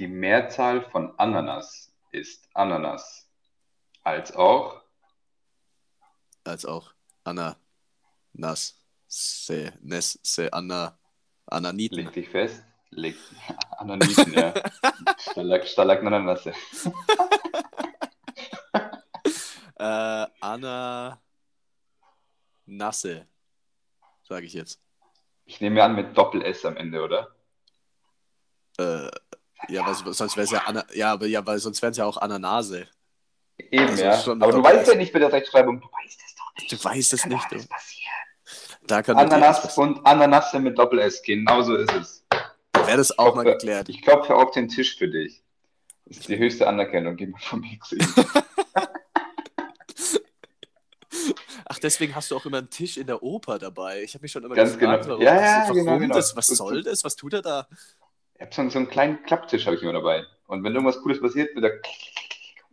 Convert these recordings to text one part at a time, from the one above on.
Die Mehrzahl von Ananas ist Ananas. Als auch Als auch Anna, Nas, Se, Nes, Se, Anna, Ananiten. Leg dich fest. Leg Ananiten, ja. Stalak, Stalagnanasse. Äh, Anna, Nasse, sage ich jetzt. Ich nehme an mit Doppel-S am Ende, oder? Äh, ja, weil sonst wäre es ja ja, aber ja, weil sonst wären es ja auch Ananase. Eben, Also ja. Aber du weißt ja nicht mit der Rechtschreibung. Du weißt es doch nicht. Du weißt es nicht. alles passieren. Da kann Ananas und Ananasse mit Doppel-S. Genau so ist es. Wäre das auch mal klopfe- geklärt. Ich klopfe auf den Tisch für dich. Das ist die höchste Anerkennung, die man von mir kriegt. Ach, deswegen hast du auch immer einen Tisch in der Oper dabei. Ich habe mich schon immer Ganz gefragt, genau. warum, Ja, was, ja, genau, genau. das, was Und- soll das, was tut er da? Ich habe so, so einen kleinen Klapptisch habe ich immer dabei. Und wenn irgendwas Cooles passiert, wird er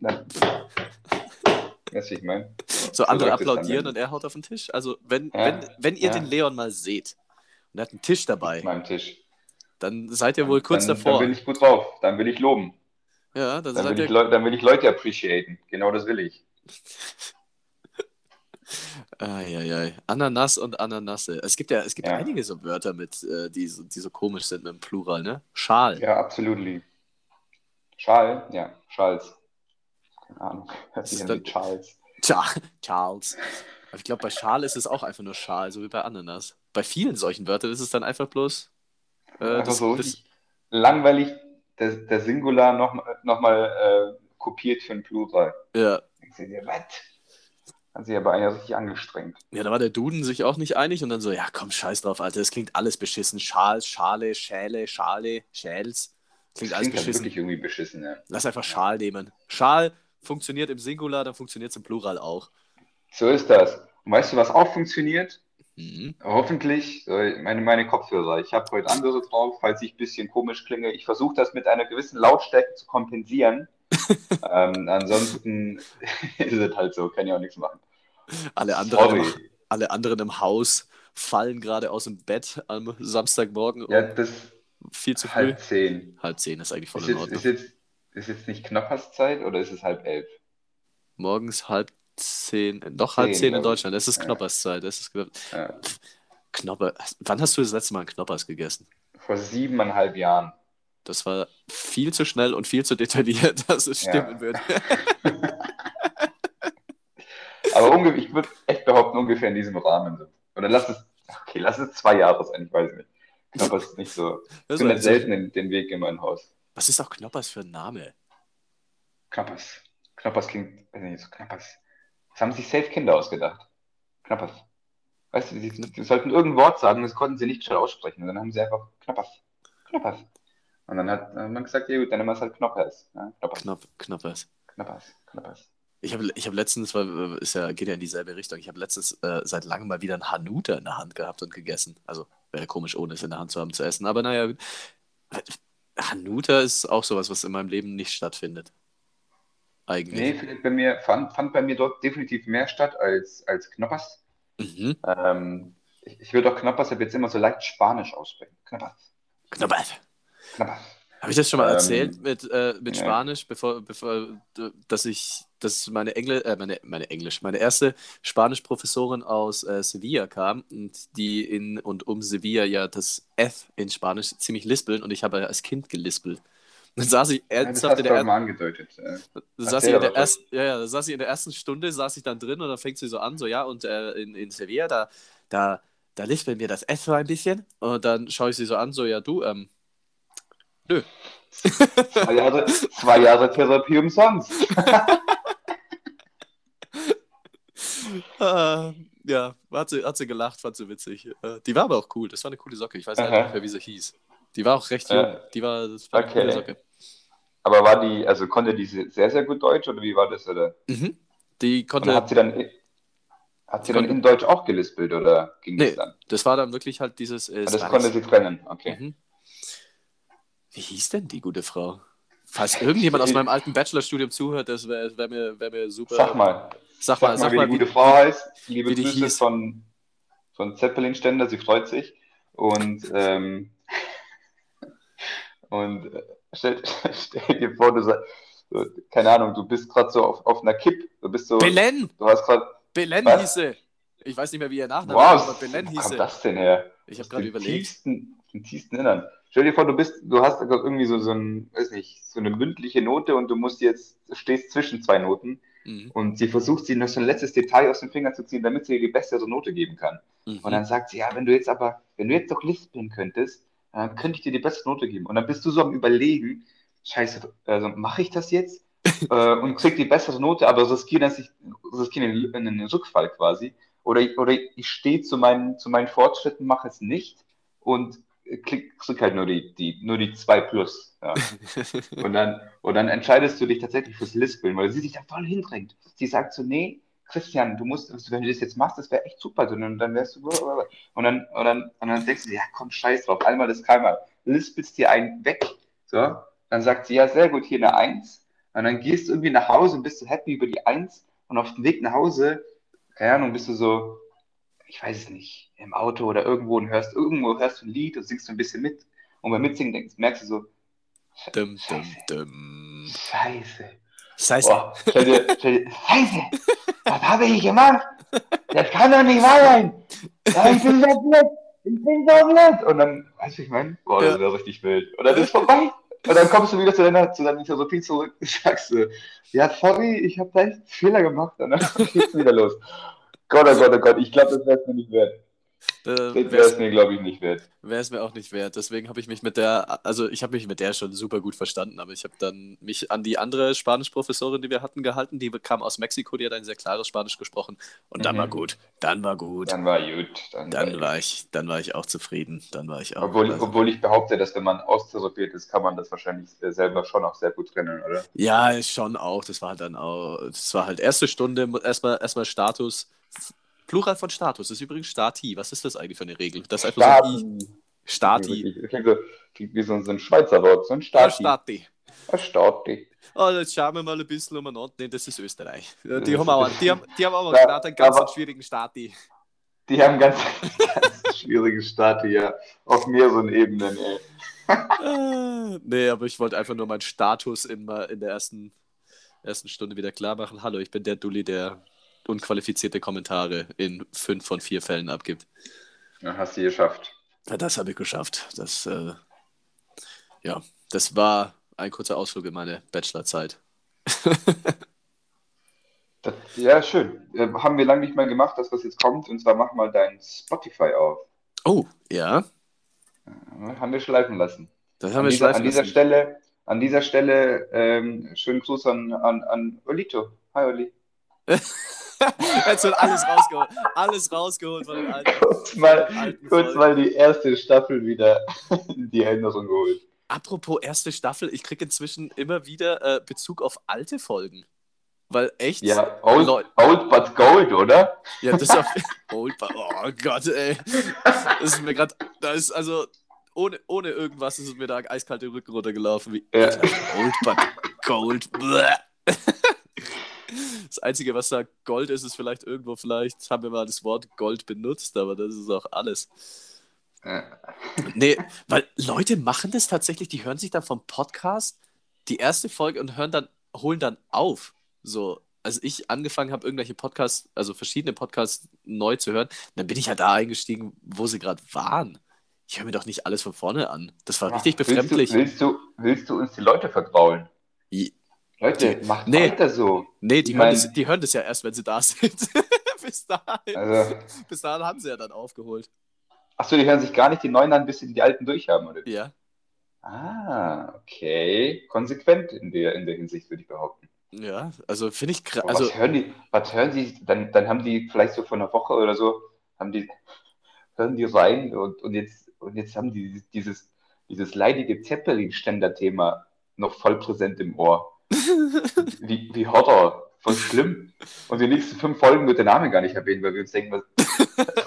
dann. Weißt du, ich meine? So andere es dann, applaudieren wenn- und er haut auf den Tisch. Also, wenn, Ja, wenn, wenn ihr ja. den Leon mal seht und er hat einen Tisch dabei, Auf meinem Tisch. dann seid ihr wohl kurz dann, davor. Dann bin ich gut drauf. Dann will ich loben. ja, dann, Dann seid will, ich dann will ich Leute appreciaten. Genau das will ich. Eieiei. Ananas und Ananasse. Es gibt ja, es gibt Ja. einige so Wörter mit, äh, die, so- die so komisch sind mit dem Plural, ne? Schal. Ja, absolut. Schal? Ja, Charles. Keine Ahnung. Hört sich an Charles. Tja, Charles. Aber ich glaube, bei Schal ist es auch einfach nur Schal, so wie bei Ananas. Bei vielen solchen Wörtern ist es dann einfach bloß. Äh, Einfach das, so das, langweilig der, der Singular nochmal noch mal, äh, kopiert für ein Plural. ja. Du dir, was? Hat sich aber einer richtig angestrengt. ja, da war der Duden sich auch nicht einig und dann so, ja komm, scheiß drauf, Alter, das klingt alles beschissen. Schal, Schale, Schäle, Schale, Schäls. Klingt alles Klingt halt beschissen. wirklich irgendwie beschissen, ja. Lass einfach Schal nehmen. Schal funktioniert im Singular, dann funktioniert es im Plural auch. So ist das. Und weißt du, was auch funktioniert? Mhm. Hoffentlich, äh, meine, meine Kopfhörer. Ich habe heute andere drauf, falls ich ein bisschen komisch klinge. Ich versuche das mit einer gewissen Lautstärke zu kompensieren. Ähm, ansonsten ist es halt so, kann ich auch nichts machen. Alle, anderen im, alle anderen im Haus fallen gerade aus dem Bett am Samstagmorgen Ja, das viel zu früh. halb zehn. Halb zehn ist eigentlich voll Ist in jetzt, Ordnung. ist, jetzt, ist jetzt nicht Knopperszeit oder ist es halb elf? Morgens halb zehn, doch halb Zehn, zehn in. Deutschland. Es ist Ja. Knopperszeit. Es ist Ja. Knopper. Wann hast du das letzte Mal einen Knoppers gegessen? Vor siebeneinhalb Jahren. Das war viel zu schnell und viel zu detailliert, dass es Ja. stimmen würde. Aber ich würde echt behaupten, ungefähr in diesem Rahmen sind. Oder lass es, okay, lass es zwei Jahre sein, ich weiß nicht. Knoppers ist nicht so. Ich war- selten den, den Weg in mein Haus. Was ist auch Knoppers für ein Name? Knoppers. Knoppers klingt, weiß nicht, so Knoppers. Das haben sich safe Kinder ausgedacht. Knoppers. Weißt du, sie, sie sollten irgendein Wort sagen, das konnten sie nicht schnell aussprechen. Und dann haben sie einfach Knoppers. Knoppers. Und dann hat, man gesagt, ja gut, dann nehmen wir es halt Knoppers. Ja, Knoppers. Knopp, Knoppers. Knoppers. Knoppers. Ich habe ich hab letztens, weil ist ja, geht ja in dieselbe Richtung, ich habe letztens äh, seit langem mal wieder einen Hanuta in der Hand gehabt und gegessen. Also wäre komisch, ohne es in der Hand zu haben zu essen. Aber naja, Hanuta ist auch sowas, was in meinem Leben nicht stattfindet. Eigentlich. Nee, findet bei mir, fand, fand bei mir dort definitiv mehr statt als, als Knoppers. Mhm. Ähm, ich, ich würde auch Knoppers jetzt immer so leicht Spanisch aussprechen. Knoppers. Knoppers. Habe ich das schon mal Ähm, erzählt mit, äh, mit ja. Spanisch, bevor, bevor, dass ich, dass meine Engl äh, meine, meine Englisch, meine erste Spanischprofessorin aus äh, Sevilla kam und die in und um Sevilla ja das F in Spanisch ziemlich lispeln und ich habe als Kind gelispelt. Dann saß ich Ja, das ernsthaft hast in der, mal angedeutet. Äh, da saß ich in der ersten, ja, ja, saß ich in der ersten Stunde, saß ich dann drin und dann fängt sie so an, so ja, und äh, in, in Sevilla, da, da, da lispeln wir das F so ein bisschen und dann schaue ich sie so an, so ja, du, ähm, nö. zwei, Jahre, zwei Jahre Therapie umsonst. Äh, ja, hat sie, hat sie gelacht, fand sie witzig. Äh, die war aber auch cool, das war eine coole Socke. Ich weiß nicht mehr, wie sie hieß. Die war auch recht jung. Ja. Die war, das war eine Okay. coole Socke. Aber war die, also konnte die sehr, sehr gut Deutsch oder wie war das? Oder? Mhm. Die Und konnte, hat sie dann, hat sie dann in Deutsch auch gelispelt oder ging Nee. das dann? das war dann wirklich halt dieses. Äh, Das konnte sie trennen, okay. Mhm. Wie hieß denn die gute Frau? Falls irgendjemand aus meinem alten Bachelorstudium zuhört, das wäre wär mir, wär mir super. Sag mal, Sag sag mal, mal, sag wie mal, die wie, gute Frau heißt. Liebe wie die Grüße von, von Zeppelin-Ständer, sie freut sich. Und, ähm, Und äh, stell, stell dir vor, du sagst, keine Ahnung, du bist gerade so auf, auf einer Kipp. Du bist so. Belen! Du hast gerade. Belen Was? hieße. Ich weiß nicht mehr, wie ihr Nachname Wow, ist, aber Belen wo hieße. kommt das denn her? Ich habe gerade überlegt. Tiefsten, dem tiefsten Innern. Stell dir vor, du bist, du hast irgendwie so, so ein, weiß nicht, so eine mündliche Note und du musst jetzt, stehst zwischen zwei Noten Mhm. und sie versucht, sie noch so ein letztes Detail aus dem Finger zu ziehen, damit sie dir die bessere Note geben kann. Mhm. Und dann sagt sie, ja, wenn du jetzt aber, wenn du jetzt doch lispeln könntest, dann könnte ich dir die bessere Note geben. Und dann bist du so am Überlegen, scheiße, also mache ich das jetzt? äh, und krieg die bessere Note, aber riskiere, dass ich, riskiere einen, einen Rückfall quasi. Oder, ich- oder ich stehe zu meinen, zu meinen Fortschritten, mache es nicht und klick, krieg halt nur die, die, nur die 2 plus. Ja. Und dann, und dann entscheidest du dich tatsächlich fürs Lispeln, weil sie sich da voll hindrängt. Sie sagt so, nee, Christian, du musst, also wenn du das jetzt machst, das wäre echt super. Und dann, wärst du. Und dann, und dann, und dann denkst du, ja komm, scheiß drauf, einmal das keinmal. Lispelst dir einen weg. So, dann sagt sie, ja, sehr gut, hier eine Eins. Und dann gehst du irgendwie nach Hause und bist so happy über die Eins. Und auf dem Weg nach Hause, keine Ahnung, bist du so, ich weiß es nicht, im Auto oder irgendwo und hörst, irgendwo hörst du ein Lied und singst so ein bisschen mit. Und beim Mitsingen denkst, merkst du so, Dum, Scheiße. dum. Scheiße. Scheiße. Boah, stell dir, stell dir, Scheiße, was habe ich gemacht? Das kann doch nicht wahr sein. Ja, ich bin so blöd. Ich bin so blöd. Und dann, weißt du, ich meine? Boah, das Ja. ja richtig wild. Und dann ist vorbei. Und dann kommst du wieder zu deiner, zu deiner Therapie zurück und sagst du, ja, sorry, ich habe da echt einen Fehler gemacht. Und dann geht's wieder los. Gott, oh Gott, oh Gott, ich glaube, das wäre es mir nicht wert. Äh, Das wäre es mir, glaube ich, nicht wert. Wäre es mir auch nicht wert. Deswegen habe ich mich mit der, also ich habe mich mit der schon super gut verstanden, aber ich habe dann mich an die andere Spanischprofessorin, die wir hatten, gehalten. Die kam aus Mexiko, die hat ein sehr klares Spanisch gesprochen. Und dann Mhm. war gut. Dann war gut. Dann war gut. Dann, Dann war ich, dann war ich auch zufrieden. Dann war ich auch. Obwohl, also- obwohl ich behaupte, dass wenn man austherapiert ist, kann man das wahrscheinlich äh, selber schon auch sehr gut trennen, oder? Ja, schon auch. Das war halt dann auch, das war halt erste Stunde, erstmal erstmal Status. Plural von Status ist übrigens Stati. Was ist das eigentlich für eine Regel? Das ist einfach so ein I. Stati. Klingt, so, klingt wie so ein, Schweizer Wort, so ein Stati. Stati. Ein Stati. Oh, jetzt schauen wir mal ein bisschen umeinander. Nee, das ist Österreich. Die, haben auch, die, haben, die haben aber Ja, gerade einen ganz aber- schwierigen Stati. Die haben ganz, ganz schwierige Stati, ja. Auf mehreren Ebenen, ey. Ah, nee, aber ich wollte einfach nur meinen Status in, in der ersten, ersten Stunde wieder klar machen. Hallo, ich bin der Dulli, der unqualifizierte Kommentare in fünf von vier Fällen abgibt. Ja, hast du geschafft. Ja, das habe ich geschafft. Das, äh, ja, das war ein kurzer Ausflug in meine Bachelorzeit. Das, ja, schön. Äh, haben wir lange nicht mehr gemacht, das, was jetzt kommt. Und zwar mach mal dein Spotify auf. Oh, ja, Ja, Haben wir schleifen lassen. das An haben wir dieser, an dieser lassen. Stelle, an dieser Stelle ähm, schönen Gruß an, an, an Olito. Hi, Oli. Jetzt wird alles rausgeholt. Alles rausgeholt von den alten. Kurz mal, alten kurz mal die erste Staffel wieder in die Erinnerung geholt. Apropos erste Staffel, ich kriege inzwischen immer wieder äh, Bezug auf alte Folgen. Weil echt. Ja, old, old but gold, oder? Ja, das ist auf. Old, Ba- oh Gott, ey. Das ist mir gerade. Da ist also. Ohne, ohne irgendwas ist es mir da eiskalt den Rücken runtergelaufen. Wie, Ja. Old but Gold. Das Einzige, was da Gold ist, ist vielleicht irgendwo, vielleicht haben wir mal das Wort Gold benutzt, aber das ist auch alles. Ja. Nee, weil Leute machen das tatsächlich, die hören sich dann vom Podcast die erste Folge und hören dann, holen dann auf. So, als ich angefangen habe, irgendwelche Podcasts, also verschiedene Podcasts neu zu hören, dann bin ich ja da eingestiegen, wo sie gerade waren. Ich höre mir doch nicht alles von vorne an. Das war richtig befremdlich. Willst du, willst, du, willst du uns die Leute vergraulen? Leute, Die- macht nee. weiter so. Nee, die, Ich hören mein- das, die hören das ja erst, wenn sie da sind. bis, dahin, Also, bis dahin haben sie ja dann aufgeholt. achso, die hören sich gar nicht die neuen an, bis sie die alten durchhaben, oder? Ja. Ah, okay. Konsequent in der, in der Hinsicht, würde ich behaupten. Ja, also finde ich krass. Also, was hören die, was hören sie, dann, dann haben die vielleicht so vor einer Woche oder so, haben die, hören die rein und, und jetzt, und jetzt haben die dieses, dieses leidige Zeppelin-Ständer-Thema noch voll präsent im Ohr. Wie, wie Horror, voll schlimm. Und die nächsten fünf Folgen wird der Name gar nicht erwähnt, weil wir uns denken, was,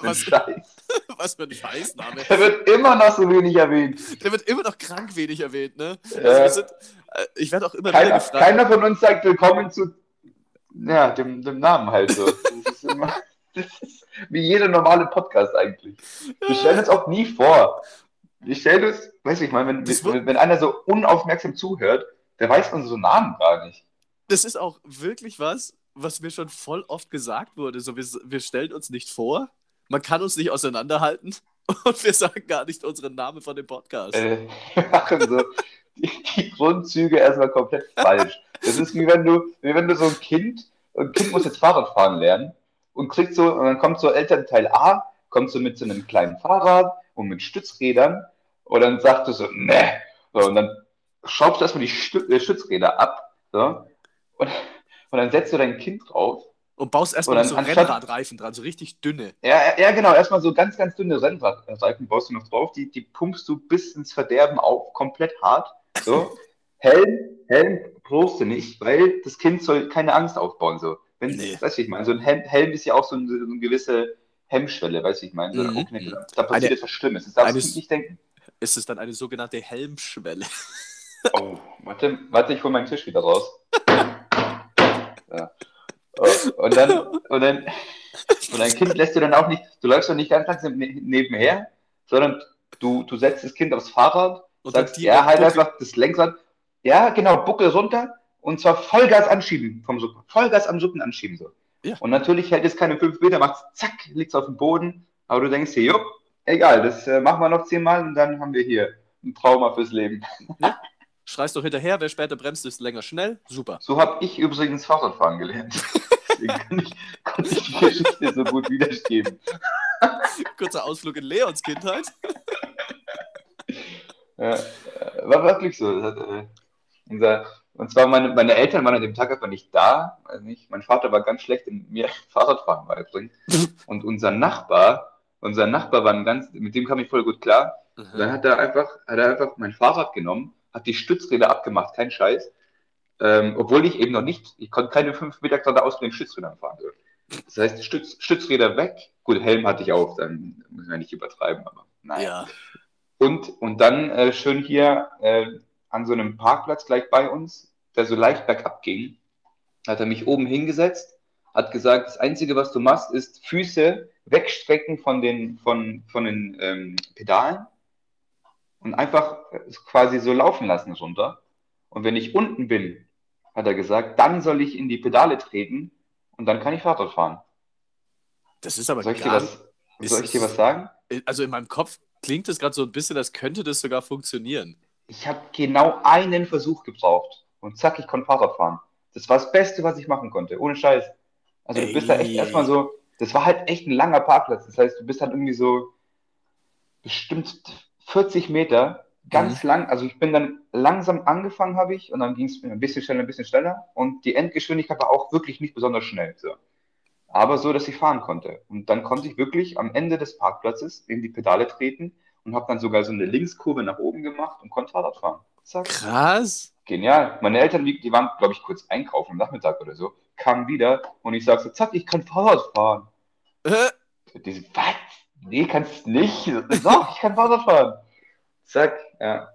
was für ein Scheiß. was für ein Scheißname. Der wird immer noch so wenig erwähnt. Der wird immer noch krank wenig erwähnt, ne? Also Ja. wir sind, äh, ich werde auch immer wieder Keiner, gefragt. keiner von uns sagt willkommen zu ja, dem, dem Namen halt so. Das ist, immer, das ist wie jeder normale Podcast eigentlich. Wir stellen uns auch nie vor. ich stelle das, weiß ich mal, wenn, wenn, wenn einer so unaufmerksam zuhört, der weiß unsere Namen gar nicht. Das ist auch wirklich was, was mir schon voll oft gesagt wurde. So, wir, wir stellen uns nicht vor, man kann uns nicht auseinanderhalten und wir sagen gar nicht unseren Namen von dem Podcast. Äh, wir machen so die, die Grundzüge erstmal komplett falsch. Das ist wie wenn du, wie wenn du so ein Kind, ein Kind muss jetzt Fahrrad fahren lernen und kriegt so, und dann kommt so Elternteil A, kommt so mit so einem kleinen Fahrrad und mit Stützrädern und dann sagt du so, ne, so, und dann schraubst du erstmal die Stü äh, Stützräder ab, so, und, und dann setzt du dein Kind drauf Und baust erstmal so anstatt- Rennradreifen dran, so richtig dünne. Ja, ja, genau. Erstmal so ganz, ganz dünne Rennradreifen baust du noch drauf. Die, die pumpst du bis ins Verderben auf, komplett hart. So. Helm, Helm brauchst du nicht, weil das Kind soll keine Angst aufbauen. So. Wenn, Nee. Weißt du, ich meine? So ein Helm, Helm ist ja auch so eine, so eine gewisse Hemmschwelle, weißt du, ich meine? So, Mhm, okay, mhm. Da passiert Eine- etwas Schlimmes. Das darf eine- Kind nicht denken. Ist es dann eine sogenannte Helmschwelle? Oh, warte, warte, ich hol meinen Tisch wieder raus. Ja. Oh, Und dann, und dann, und dein Kind lässt du dann auch nicht, du läufst doch nicht ganz langsam ne- nebenher, sondern du, du setzt das Kind aufs Fahrrad, Und sagst, ja, halt einfach das Lenkrad, ja, genau, Buckel runter und zwar Vollgas anschieben vom Suppen, Vollgas am Suppen anschieben so. Ja. Und natürlich hält es keine fünf Meter, macht zack, liegt's auf dem Boden, aber du denkst dir, jupp, egal, das äh, machen wir noch zehnmal und dann haben wir hier ein Trauma fürs Leben. Schreist doch hinterher, wer später bremst, ist länger schnell. Super. So habe ich übrigens Fahrradfahren gelernt. Deswegen kann ich, kann ich die Geschichte so gut wiedergeben. Kurzer Ausflug in Leons Kindheit. Ja, äh, war wirklich so. Hat, äh, unser, und zwar meine, meine Eltern waren an dem Tag einfach nicht da. Also nicht, mein Vater war ganz schlecht in mir Fahrradfahren beibringen. Und unser Nachbar, unser Nachbar war ein ganz, mit dem kam ich voll gut klar. Und dann hat er einfach, hat er einfach mein Fahrrad genommen, hat die Stützräder abgemacht, kein Scheiß. Ähm, obwohl ich eben noch nicht, ich konnte keine fünf Meter geradeaus mit den Stützrädern fahren. Das heißt, Stütz, Stützräder weg. Gut, Helm hatte ich auf, dann müssen wir nicht übertreiben, aber naja. Ja. Und, und dann äh, schön hier äh, an so einem Parkplatz gleich bei uns, der so leicht bergab ging, hat er mich oben hingesetzt, hat gesagt, das Einzige, was du machst, ist Füße wegstrecken von den, von, von den ähm, Pedalen und einfach äh, quasi so laufen lassen runter. Und wenn ich unten bin, hat er gesagt, dann soll ich in die Pedale treten und dann kann ich Fahrrad fahren. Das ist aber Soll ich dir was, soll ich dir was sagen? Also in meinem Kopf klingt es gerade so ein bisschen, als könnte das sogar funktionieren. Ich habe genau einen Versuch gebraucht und zack, ich konnte Fahrrad fahren. Das war das Beste, was ich machen konnte, ohne Scheiß. Also du bist da echt Ey. erstmal so, das war halt echt ein langer Parkplatz. Das heißt, du bist halt irgendwie so bestimmt 40 Meter, ganz lang. Also ich bin dann langsam angefangen, habe ich, und dann ging es ein bisschen schneller, ein bisschen schneller. Und die Endgeschwindigkeit war auch wirklich nicht besonders schnell. So. Aber so, dass ich fahren konnte. Und dann konnte ich wirklich am Ende des Parkplatzes in die Pedale treten und habe dann sogar so eine Linkskurve nach oben gemacht und konnte Fahrrad fahren. Zack. Krass. Genial. Meine Eltern, die waren, glaube ich, kurz einkaufen am Nachmittag oder so, kamen wieder und ich sage so, zack, ich kann Fahrrad fahren. Äh, Die so, was? Nee, kannst nicht. Doch, ich kann Fahrrad fahren. Zack, ja.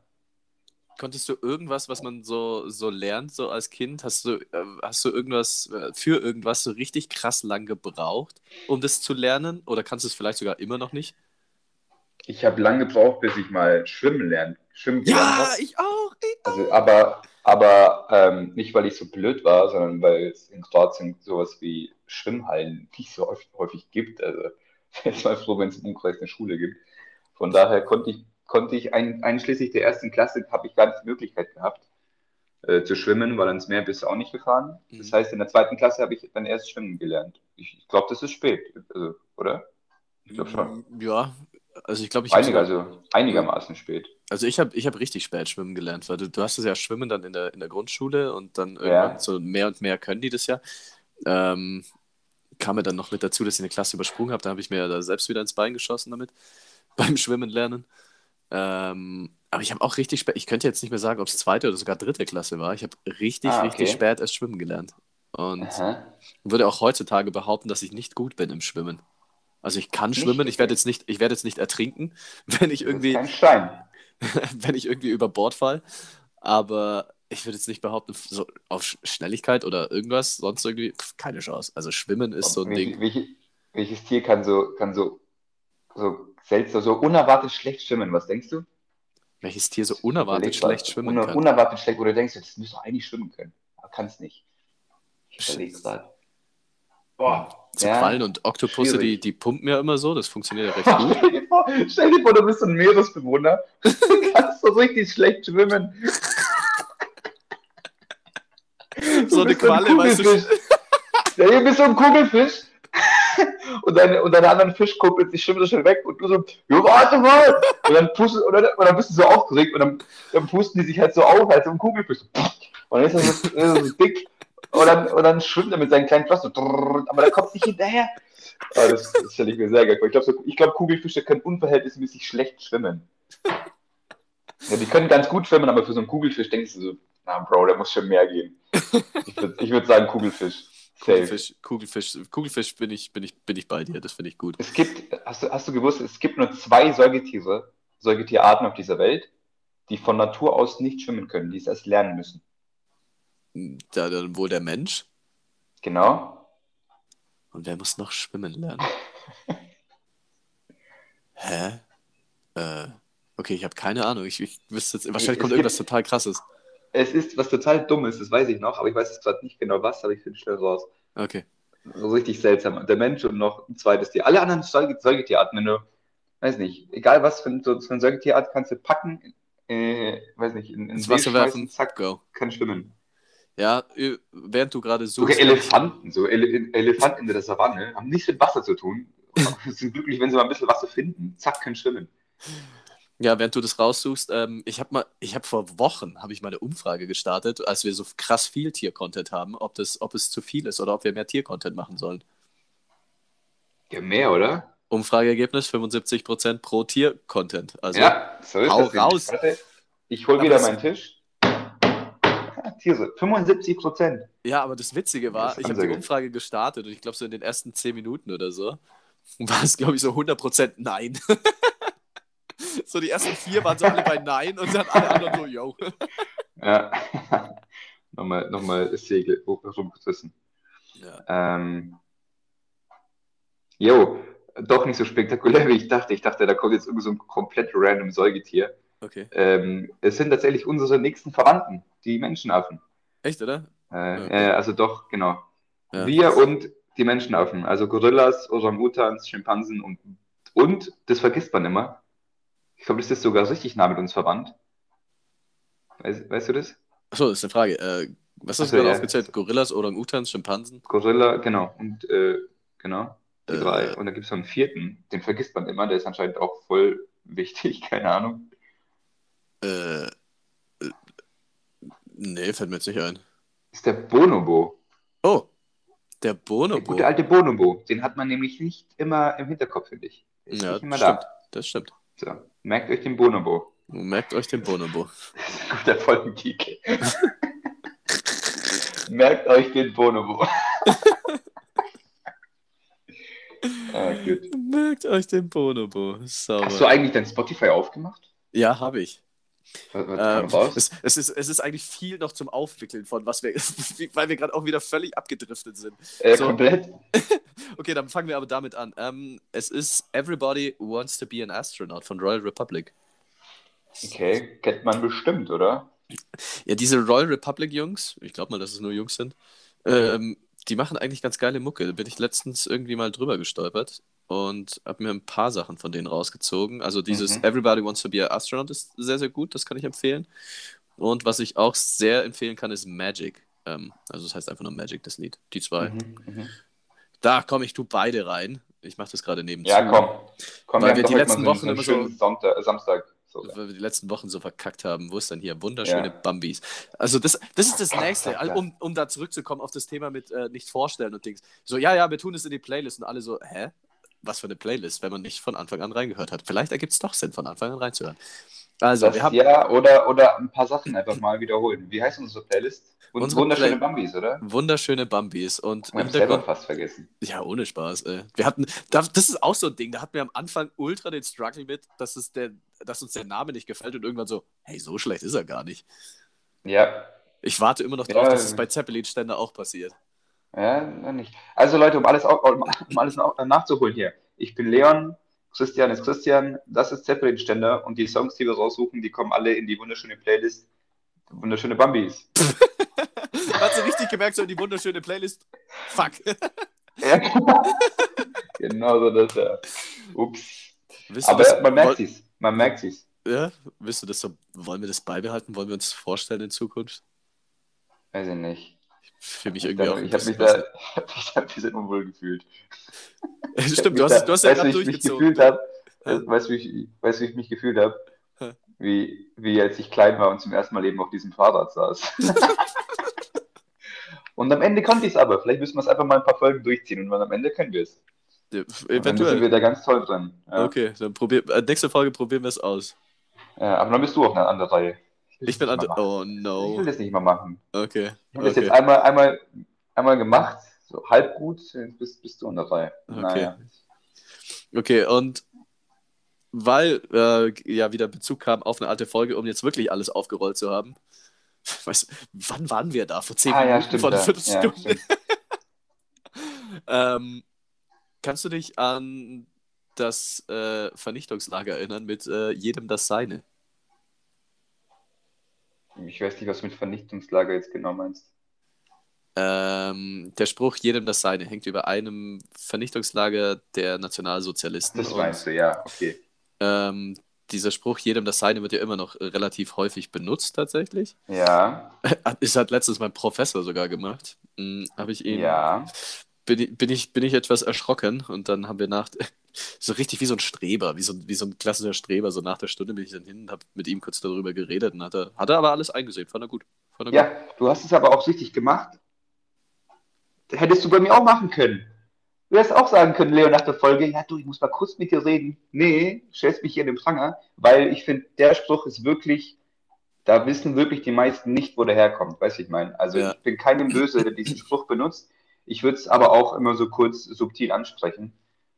Konntest du irgendwas, was man so, so lernt, so als Kind? Hast du, äh, hast du irgendwas äh, für irgendwas so richtig krass lang gebraucht, um das zu lernen? Oder kannst du es vielleicht sogar immer noch nicht? Ich habe lange gebraucht, bis ich mal schwimmen lernen, schwimmen habe. ich auch. Ich Also, aber aber ähm, nicht, weil ich so blöd war, sondern weil es in Kroatien sowas wie Schwimmhallen nicht so häufig, häufig gibt. Also jetzt mal froh, wenn es im Umkreis eine Schule gibt. Von daher konnte ich, konnte ich ein, einschließlich der ersten Klasse habe ich gar nicht die Möglichkeit gehabt äh, zu schwimmen, weil ans Meer bist du auch nicht gefahren. Das Mhm. heißt, in der zweiten Klasse habe ich dann erst schwimmen gelernt. Ich, ich glaube, das ist spät, also, oder? Ich glaube schon. Ja, also ich glaube, ich sogar- also einigermaßen spät. Also ich habe ich hab richtig spät schwimmen gelernt, weil du, du hast das ja Schwimmen dann in der, in der Grundschule und dann Ja. irgendwann so mehr und mehr können die das ja. Ähm, kam mir dann noch mit dazu, dass ich eine Klasse übersprungen habe, da habe ich mir da selbst wieder ins Bein geschossen damit, beim Schwimmen lernen. Ähm, aber ich habe auch richtig spät, ich könnte jetzt nicht mehr sagen, ob es zweite oder sogar dritte Klasse war. Ich habe richtig, Ah, richtig okay. spät erst schwimmen gelernt. Und Aha. würde auch heutzutage behaupten, dass ich nicht gut bin im Schwimmen. Also ich kann Nicht? schwimmen, ich werde jetzt nicht, ich werde jetzt nicht ertrinken, wenn ich irgendwie kein Stein. wenn ich irgendwie über Bord fall. Aber ich würde jetzt nicht behaupten, so auf Sch- Schnelligkeit oder irgendwas, sonst irgendwie pf, keine Chance. Also Schwimmen ist so ein Welche- Ding. welche- welches Tier kann so, kann so, so seltsam, so unerwartet schlecht schwimmen? Was denkst du? Welches Tier so unerwartet schlecht schwimmen Uner kann? Unerwartet schlecht, oder denkst du, das müsste eigentlich schwimmen können. Aber kann es nicht. Ich überlege gerade. Boah. So ja. Quallen und Oktopusse, die, schwierig. die pumpen ja immer so, das funktioniert ja recht gut. Stell dir, vor, stell dir vor, du bist so ein Meeresbewohner. Du kannst so richtig schlecht schwimmen. Du So eine bist ein Qualle, weißt du. Ja, hier bist du ein Kugelfisch. Und deine, und deine anderen Fischkumpels, die schwimmen so schnell weg und du so, ja, warte mal. Und dann, pusten, und dann, und dann bist du so aufgeregt und dann, dann pusten die sich halt so auf, als so ein Kugelfisch. Und dann ist er so, ist so dick und dann, und dann schwimmt er mit seinen kleinen Flossen. so, Aber da kommt nicht hinterher. Ah, das, das stelle ich mir sehr geil vor. Ich glaube, so, ich glaub, Kugelfische können unverhältnismäßig schlecht schwimmen. Ja, die können ganz gut schwimmen, aber für so einen Kugelfisch denkst du so, na Bro, da muss schon mehr gehen. Ich würde würd sagen Kugelfisch. Safe. Kugelfisch, Kugelfisch, Kugelfisch bin ich, bin ich, bin ich bei dir, das finde ich gut. Es gibt, hast du, hast du gewusst, es gibt nur zwei Säugetiere, Säugetierarten auf dieser Welt, die von Natur aus nicht schwimmen können, die es erst lernen müssen. Da dann wohl der Mensch. Genau. Und wer muss noch schwimmen lernen? Hä? Äh, okay, ich habe keine Ahnung. Ich, ich wüsste jetzt, wahrscheinlich Es kommt gibt- irgendwas total krasses. Es ist was total Dummes, das weiß ich noch, aber ich weiß jetzt gerade nicht genau was, aber ich finde schnell raus. Okay. So richtig seltsam. Der Mensch und noch ein zweites Tier. Alle anderen Säuge Säugetierarten, wenn du, weiß nicht, egal was für, ein- so, für eine Säugetierart kannst du packen, äh, weiß nicht, in, Ins Wasser werfen, zack, go. kann schwimmen. Ja, äh, während du gerade Sogar suchst. Elefanten, so Ele Elefanten in der Savanne, haben nichts mit Wasser zu tun. sind glücklich, wenn sie mal ein bisschen Wasser finden. Zack, können schwimmen. Ja, während du das raussuchst, ähm, ich habe mal, ich habe vor Wochen habe ich mal eine Umfrage gestartet, als wir so krass viel Tier-Content haben, ob das, ob es zu viel ist oder ob wir mehr Tier-Content machen sollen. Ja, mehr, oder? Umfrageergebnis 75% pro Tier-Content. Also ja, so ist hau das. raus. Warte, ich hole wieder meinen Tisch. Tiere, 75 Prozent. Ja, aber das Witzige war, Das ich habe die. Umfrage gestartet und ich glaube, so in den ersten 10 Minuten oder so war es, glaube ich, so 100% Nein. so die ersten vier waren so alle bei Nein und dann alle anderen so, yo. Ja. nochmal, nochmal das Segel rumgerissen. Ja. Ähm, jo, doch nicht so spektakulär, wie ich dachte. Ich dachte, da kommt jetzt irgend so ein komplett random Säugetier. Okay. Ähm, es sind tatsächlich unsere nächsten Verwandten, die Menschenaffen. Echt, oder? Äh, Okay. äh, also doch, genau. Ja. Wir und die Menschenaffen, also Gorillas, Orang-Utans, Schimpansen und, und, das vergisst man immer, ich glaube, das ist sogar richtig nah mit uns verwandt. Weißt, weißt du das? Achso, das ist eine Frage. Äh, was hast du gerade ja. aufgezählt? Gorillas, Orang-Utans, Schimpansen? Gorilla, genau, und äh, genau, die Äh. drei. Und da gibt es noch einen vierten, den vergisst man immer, der ist anscheinend auch voll wichtig, keine Ahnung. Äh, äh, nee, fällt mir jetzt nicht ein. ist der Bonobo. Oh, der Der Bonobo. gute alte Bonobo. Den hat man nämlich nicht immer im Hinterkopf, finde ich. Der ist Ja, nicht immer stimmt. da. Das stimmt. So, merkt euch den Bonobo. Merkt euch den Bonobo. Guter Folgengeek. Merkt euch den Bonobo. ah, gut. Merkt euch den Bonobo. Sauber. Hast du eigentlich dein Spotify aufgemacht? Ja, habe ich. Ähm, es, es, ist, es ist eigentlich viel noch zum Aufwickeln von was wir, weil wir gerade auch wieder völlig abgedriftet sind. Äh, so. komplett? Okay, dann fangen wir aber damit an. Ähm, es ist Everybody Wants to be an Astronaut von Royal Republic. Okay, kennt man bestimmt, oder? Ja, diese Royal Republic Jungs, ich glaube mal, dass es nur Jungs sind, ähm, die machen eigentlich ganz geile Mucke. Da bin ich letztens irgendwie mal drüber gestolpert und habe mir ein paar Sachen von denen rausgezogen. Also dieses Mhm. Everybody Wants to be an Astronaut ist sehr, sehr gut, das kann ich empfehlen. Und was ich auch sehr empfehlen kann, ist Magic. Ähm, also das heißt einfach nur Magic, das Lied. Die zwei. Mhm, mhm. Da komm, ich tu beide rein. Ich mache das gerade nebenzu. Ja, komm. komm Weil wir die letzten mal Wochen immer so- Sonntag, äh, Samstag. So. weil wir die letzten Wochen so verkackt haben. Wo ist denn hier? Wunderschöne Ja. Bambis. Also das, das ist das Nächste, also, um, um da zurückzukommen auf das Thema mit äh, nicht vorstellen und Dings. So, ja, ja, wir tun es in die Playlist und alle so, hä? Was für eine Playlist, wenn man nicht von Anfang an reingehört hat. Vielleicht ergibt es doch Sinn, von Anfang an reinzuhören. Also, Das, wir haben ja, oder, oder ein paar Sachen einfach mal wiederholen. Wie heißt unsere Playlist? Und Unsere wunderschöne Play- Bambis, oder? wunderschöne Bambis und Ich selber fast vergessen. ja, ohne Spaß, ey. Wir hatten, da- das ist auch so ein Ding, da hatten wir am Anfang ultra den Struggle mit, dass, es der, dass uns der Name nicht gefällt und irgendwann so, hey, so schlecht ist er gar nicht. Ja, Ich warte immer noch drauf, Ja, dass es bei Zeppelin-Ständer auch passiert. Ja, nicht. Also Leute, um alles, um, um alles nach- nachzuholen hier. Ich bin Leon, Christian ist Christian, das ist Zeppelin-Ständer und die Songs, die wir raussuchen, die kommen alle in die wunderschöne Playlist. Wunderschöne Bambis. Hast du richtig gemerkt, so in die wunderschöne Playlist? Fuck. Ja, genau so das, ja. Ups. Willst du Aber das, man merkt sich's. Man merkt sich's. Ja, willst du das so, wollen wir das beibehalten? Wollen wir uns vorstellen in Zukunft? Weiß ich nicht. Für mich Ich, irgendwie auch. ich habe mich, da- hab mich da ein bisschen unwohl gefühlt. hab Stimmt, du hast, da- du hast ja weißt gerade wie ich mich durchgezogen. gefühlt habe? Ja. Weißt du, wie ich, weißt, wie ich mich gefühlt habe? Wie, wie als ich klein war und zum ersten Mal eben auf diesem Fahrrad saß. und am Ende konnte ich es aber. Vielleicht müssen wir es einfach mal ein paar Folgen durchziehen und dann am Ende können wir es. Ja, Dann sind wir Eventuell. da ganz toll drin. Ja. Okay, dann probier, äh, nächste Folge probieren wir es aus. Ja, aber dann bist du auch eine andere Reihe. Ich bin an Oh machen. Ich no. will das nicht mal machen. Okay. Ich habe das jetzt okay. einmal, einmal, einmal gemacht, so halb gut, bist, bist du Reihe. Okay. Naja. Okay, und weil äh, ja wieder Bezug kam auf eine alte Folge, um jetzt wirklich alles aufgerollt zu haben. Weißt, wann waren wir da? Vor zehn Ah, ja, Minuten, stimmt. vor einer ja. Viertelstunde. Ja, ähm, kannst du dich an das äh, Vernichtungslager erinnern mit äh, jedem das Seine? Ich weiß nicht, was du mit Vernichtungslager jetzt genau meinst. Ähm, der Spruch jedem das Seine hängt über einem Vernichtungslager der Nationalsozialisten. Das meinst du, ja, okay. ähm, dieser Spruch jedem das Seine wird ja immer noch relativ häufig benutzt tatsächlich. Ja, Das hat letztens mein Professor sogar gemacht. Hm, Habe ich ihn, ja. Bin, ich- bin, ich, bin ich etwas erschrocken und dann haben wir nach, so richtig wie so ein Streber, wie so, ein- wie so ein klassischer Streber, so nach der Stunde bin ich dann hin und habe mit ihm kurz darüber geredet und hat er, hat er aber alles eingesehen, fand er gut. Fand er Ja, du hast es aber auch richtig gemacht. Hättest du bei mir auch machen können. Du hättest auch sagen können, Leo, nach der Folge, ja du, ich muss mal kurz mit dir reden. Nee, stellst mich hier in den Pranger, weil ich finde, der Spruch ist wirklich, da wissen wirklich die meisten nicht, wo der herkommt, weißt du, ich meine. Also Ja. ich bin keinem böse, der diesen Spruch benutzt. Ich würde es aber auch immer so kurz subtil ansprechen,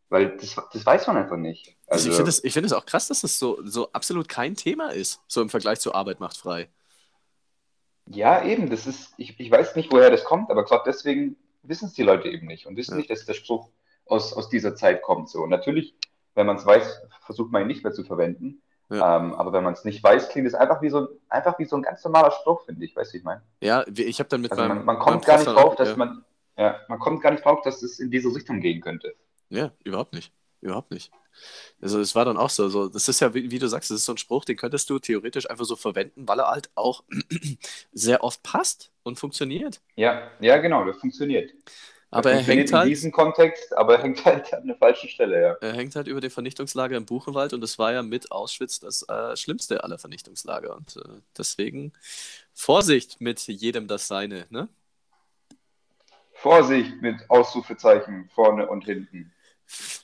weil das, das weiß man einfach nicht. Also Also, ich finde es ich find es auch krass, dass das so, so absolut kein Thema ist, so im Vergleich zu Arbeit macht frei. Ja, eben, das ist, ich, ich weiß nicht, woher das kommt, aber gerade deswegen wissen es die Leute eben nicht und wissen Ja. nicht, dass der Spruch aus, aus dieser Zeit kommt. So. Und natürlich, wenn man es weiß, versucht man ihn nicht mehr zu verwenden. Ja. Ähm, aber wenn man es nicht weiß, klingt es einfach wie so ein, einfach wie so ein ganz normaler Spruch, finde ich, weißt du, ich meine. Ja, ich habe dann mit Also meinem man, man kommt gar nicht drauf, dass ja. man, ja, man kommt gar nicht drauf, dass es in diese Richtung gehen könnte. Ja, überhaupt nicht. Überhaupt nicht. Also es war dann auch so, so das ist ja, wie, wie du sagst, das ist so ein Spruch, den könntest du theoretisch einfach so verwenden, weil er halt auch sehr oft passt und funktioniert. Ja, ja, genau, das funktioniert. Aber er hängt in halt, diesem Kontext, aber er hängt halt an der falschen Stelle, ja. er hängt halt über dem Vernichtungslager im Buchenwald und das war ja mit Auschwitz das äh, schlimmste aller Vernichtungslager. Und äh, deswegen Vorsicht mit jedem das Seine, ne? Vorsicht mit Ausrufezeichen vorne und hinten.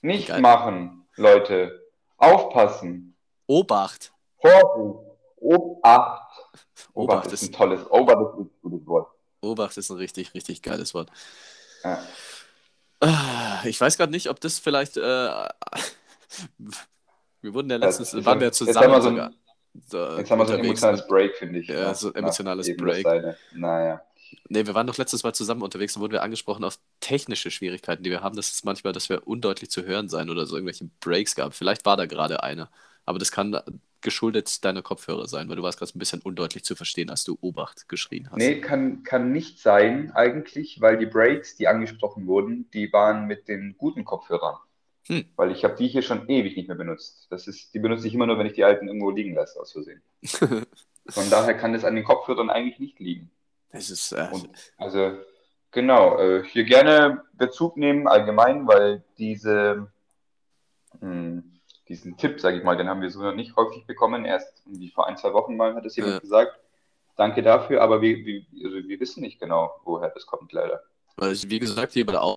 Nicht Geil. machen, Leute. Aufpassen. Obacht. Vorsicht. Obacht. Obacht Obacht ist ein tolles, Obacht ist ein gutes Wort. Obacht ist ein richtig, richtig geiles Wort. Ja. Ah, Ich weiß gerade nicht, ob das vielleicht. Äh, wir wurden ja Das letztens, ist waren wir jetzt zusammen haben wir so ein- sogar. So, Jetzt haben wir so ein unterwegs. emotionales Break, finde ich. Ja, so ein emotionales eben Break. das. Naja. Nee, wir waren doch letztes Mal zusammen unterwegs und wurden wir angesprochen auf technische Schwierigkeiten, die wir haben. Das ist manchmal, dass wir undeutlich zu hören sein oder so irgendwelche Breaks gab. Vielleicht war da gerade einer. Aber das kann geschuldet deiner Kopfhörer sein, weil du warst gerade ein bisschen undeutlich zu verstehen, als du Obacht geschrien hast. Nee, kann, kann nicht sein, eigentlich, weil die Breaks, die angesprochen wurden, die waren mit den guten Kopfhörern. Hm. Weil ich habe die hier schon ewig nicht mehr benutzt. Das ist, die benutze ich immer nur, wenn ich die alten irgendwo liegen lasse, aus Versehen. Von daher kann das an den Kopfhörern eigentlich nicht liegen. Das ist, äh, Und also, genau, äh, hier gerne Bezug nehmen allgemein, weil diese, mh, diesen Tipp, sage ich mal, den haben wir so noch nicht häufig bekommen. Erst irgendwie vor ein, zwei Wochen mal hat es jemand Ja. gesagt. Danke dafür, aber wir, wir, also wir wissen nicht genau, woher das kommt, leider. weil ich, wie gesagt, hier bei der Au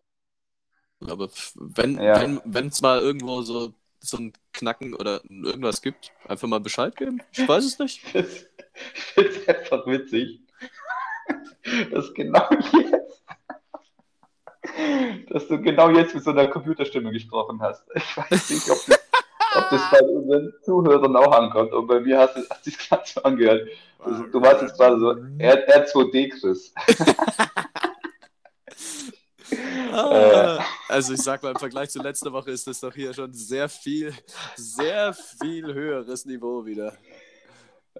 Aber wenn Ja. es mal irgendwo so, so ein Knacken oder irgendwas gibt, einfach mal Bescheid geben. Ich weiß es nicht. Ich finde es einfach witzig, dass genau jetzt, dass du genau jetzt mit so einer Computerstimme gesprochen hast. Ich weiß nicht, ob das, ob das bei unseren Zuhörern auch ankommt. Und bei mir hast du, hast du es gerade so angehört. Also, du warst jetzt gerade so R, R2D, Chris. Ah, Äh. also ich sag mal, im Vergleich zu letzter Woche ist das doch hier schon sehr viel, sehr viel höheres Niveau wieder.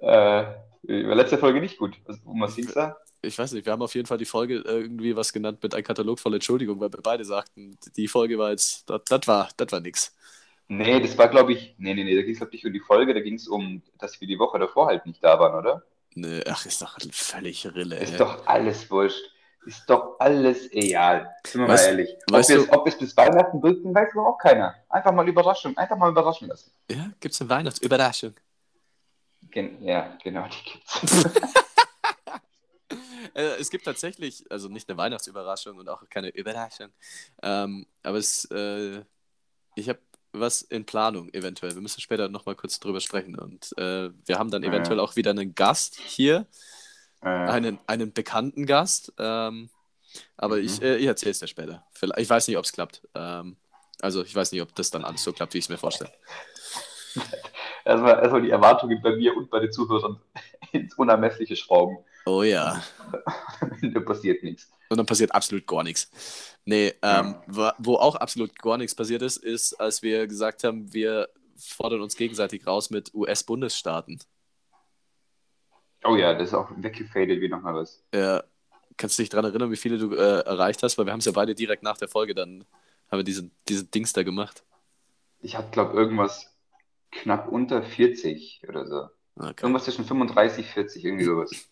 Äh, letzte Folge nicht gut. Um was ging's da? Ich weiß nicht, wir haben auf jeden Fall die Folge irgendwie was genannt mit einem Katalog voll Entschuldigung, weil wir beide sagten, die Folge war jetzt, das, das war, das war nix. Nee, das war, glaube ich, nee, nee, nee, da ging es, glaube ich, um die Folge, da ging es um, dass wir die Woche davor halt nicht da waren, oder? Nee, ach, ist doch völlig Rille. Ist ey. doch alles wurscht. Ist doch alles egal. Sind wir Weißt- mal ehrlich. Ob weißt wir du- es ob wir es bis Weihnachten drücken, weiß überhaupt keiner. Einfach mal Überraschung, einfach mal überraschen lassen. Ja, gibt's eine Weihnachtsüberraschung? Gen ja, genau, die gibt's. Äh, es gibt tatsächlich, also nicht eine Weihnachtsüberraschung und auch keine Überraschung, ähm, aber es, äh, ich habe was in Planung eventuell. Wir müssen später nochmal kurz drüber sprechen und äh, wir haben dann eventuell auch wieder einen Gast hier, einen, einen bekannten Gast, ähm, aber Mhm. ich, äh, ich erzähle es dir später. Vielleicht, ich weiß nicht, ob es klappt. Ähm, also ich weiß nicht, ob das dann alles so klappt, wie ich es mir vorstelle. erstmal, erstmal die Erwartungen bei mir und bei den Zuhörern ins Unermessliche schrauben. Oh ja. da passiert nichts. Und dann passiert absolut gar nichts. Nee, ähm, wo, wo auch absolut gar nichts passiert ist, ist, als wir gesagt haben, wir fordern uns gegenseitig raus mit US-Bundesstaaten. Oh ja, das ist auch weggefadet wie nochmal was. Äh, kannst du dich daran erinnern, wie viele du äh, erreicht hast? Weil wir haben es ja beide direkt nach der Folge dann, haben wir diesen, diesen Dings da gemacht. Ich hatte, glaube irgendwas knapp unter 40 oder so. Okay. Irgendwas zwischen 35, 40, irgendwie sowas.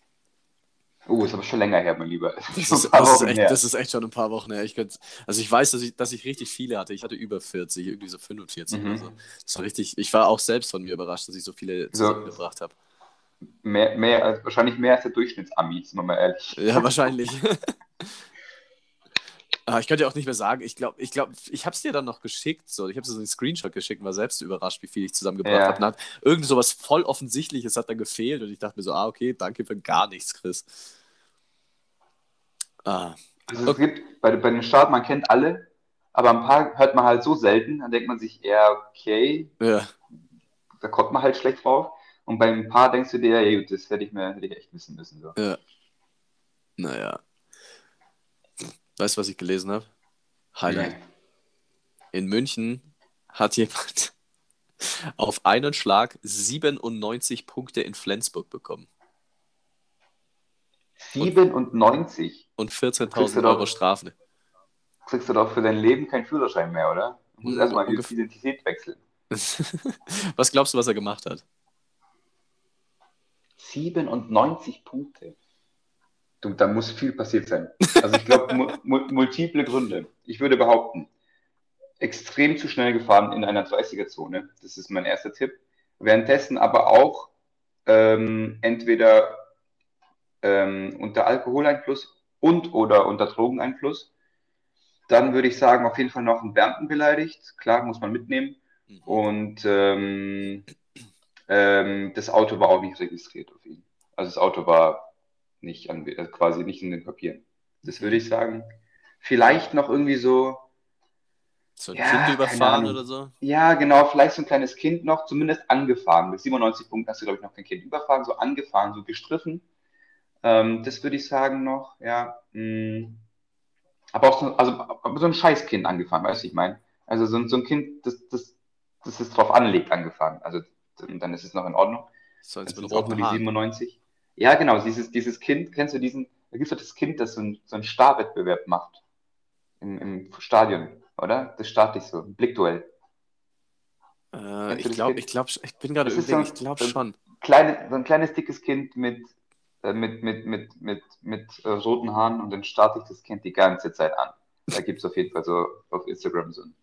Oh, ist aber schon länger her, mein Lieber. Das ist, das, ist echt, das ist echt schon ein paar Wochen her. Ich könnt, also ich weiß, dass ich, dass ich richtig viele hatte. Ich hatte über 40, irgendwie so 45 Mhm. oder so. Das war richtig, ich war auch selbst von mir überrascht, dass ich so viele So. zusammengebracht habe. Mehr, mehr als, wahrscheinlich mehr als der Durchschnittsami, sind wir mal ehrlich. Ja, wahrscheinlich. Ah, ich könnte ja auch nicht mehr sagen, ich glaube, ich, glaub, ich habe es dir dann noch geschickt. So. Ich habe so einen Screenshot geschickt und war selbst überrascht, wie viel ich zusammengebracht Ja. habe. Irgend so was voll Offensichtliches hat dann gefehlt und ich dachte mir so, ah, okay, danke für gar nichts, Chris. Ah, Also es gibt bei, bei den Staaten, man kennt alle, aber ein paar hört man halt so selten, dann denkt man sich eher, okay, ja. da kommt man halt schlecht drauf. Und bei ein paar denkst du dir, ja gut, das hätte ich mir hätte ich echt wissen müssen. So. Naja. Weißt du, was ich gelesen habe? Highlight. Nee. In München hat jemand auf einen Schlag 97 Punkte in Flensburg bekommen 97 und Kriegst du 14.000 doch- Euro Strafe. kriegst du doch für dein Leben keinen Führerschein mehr, oder? Du musst erstmal die Identität wechseln. was glaubst du, was er gemacht hat? 97 Punkte. Du, da muss viel passiert sein. Also ich glaube, mu mu multiple Gründe. Ich würde behaupten, extrem zu schnell gefahren in einer 30er-Zone. Das ist mein erster Tipp. Währenddessen aber auch ähm, entweder ähm, unter Alkoholeinfluss und oder unter Drogeneinfluss. Dann würde ich sagen, auf jeden Fall noch einen Beamten beleidigt. Klar, muss man mitnehmen. Mhm. Und ähm, ähm, das Auto war auch nicht registriert auf ihn. Also das Auto war nicht an, äh, quasi nicht in den Papieren. Das würde ich sagen. Vielleicht noch irgendwie so, So ein Ja, Kind überfahren oder so? ja genau, vielleicht so ein kleines Kind noch, zumindest angefahren. Mit 97 Punkten hast du, glaube ich, noch kein Kind überfahren, so angefahren, so gestriffen. Ähm, das würde ich sagen noch, ja. mh. Aber auch so, also, so ein Scheißkind angefahren, weißt du, ich meine. Also so, ein- so ein Kind, das, das, das es drauf anlegt, angefahren. Also dann ist es noch in Ordnung. So eins Das mit auch nur die Haaren. 97. Ja, genau, dieses, dieses Kind, kennst du diesen, da gibt es das Kind, das so, ein, so einen Starwettbewerb macht. Im, Im Stadion, oder? Das starte ich so, ein Blickduell. Äh, ich glaube, ich glaube, ich bin gerade ist überlegen, so- ich glaube schon. Kleine, so ein kleines, dickes Kind mit, äh, mit, mit, mit, mit, mit äh, roten Haaren und dann starte ich das Kind die ganze Zeit an. Da gibt es auf jeden Fall so auf Instagram so ein,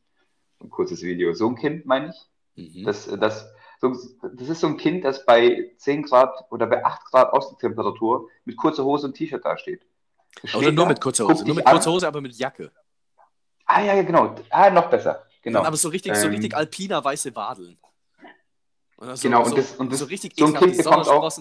ein kurzes Video. So ein Kind, meine ich. Mhm. Das, das, so, das ist so ein Kind, das bei 10 Grad oder bei 8 Grad Außentemperatur mit kurzer Hose und T-Shirt dasteht. Das Oder nur da, mit kurzer Hose. Nur mit kurzer. Hose, aber mit Jacke. Ah, ja, ja, genau. Ah, noch besser. Genau. Dann aber so richtig, so Ähm, richtig alpiner weiße Wadeln. Und so, Genau, und so, das- und das- so richtig so ein Kind bekommt auch-.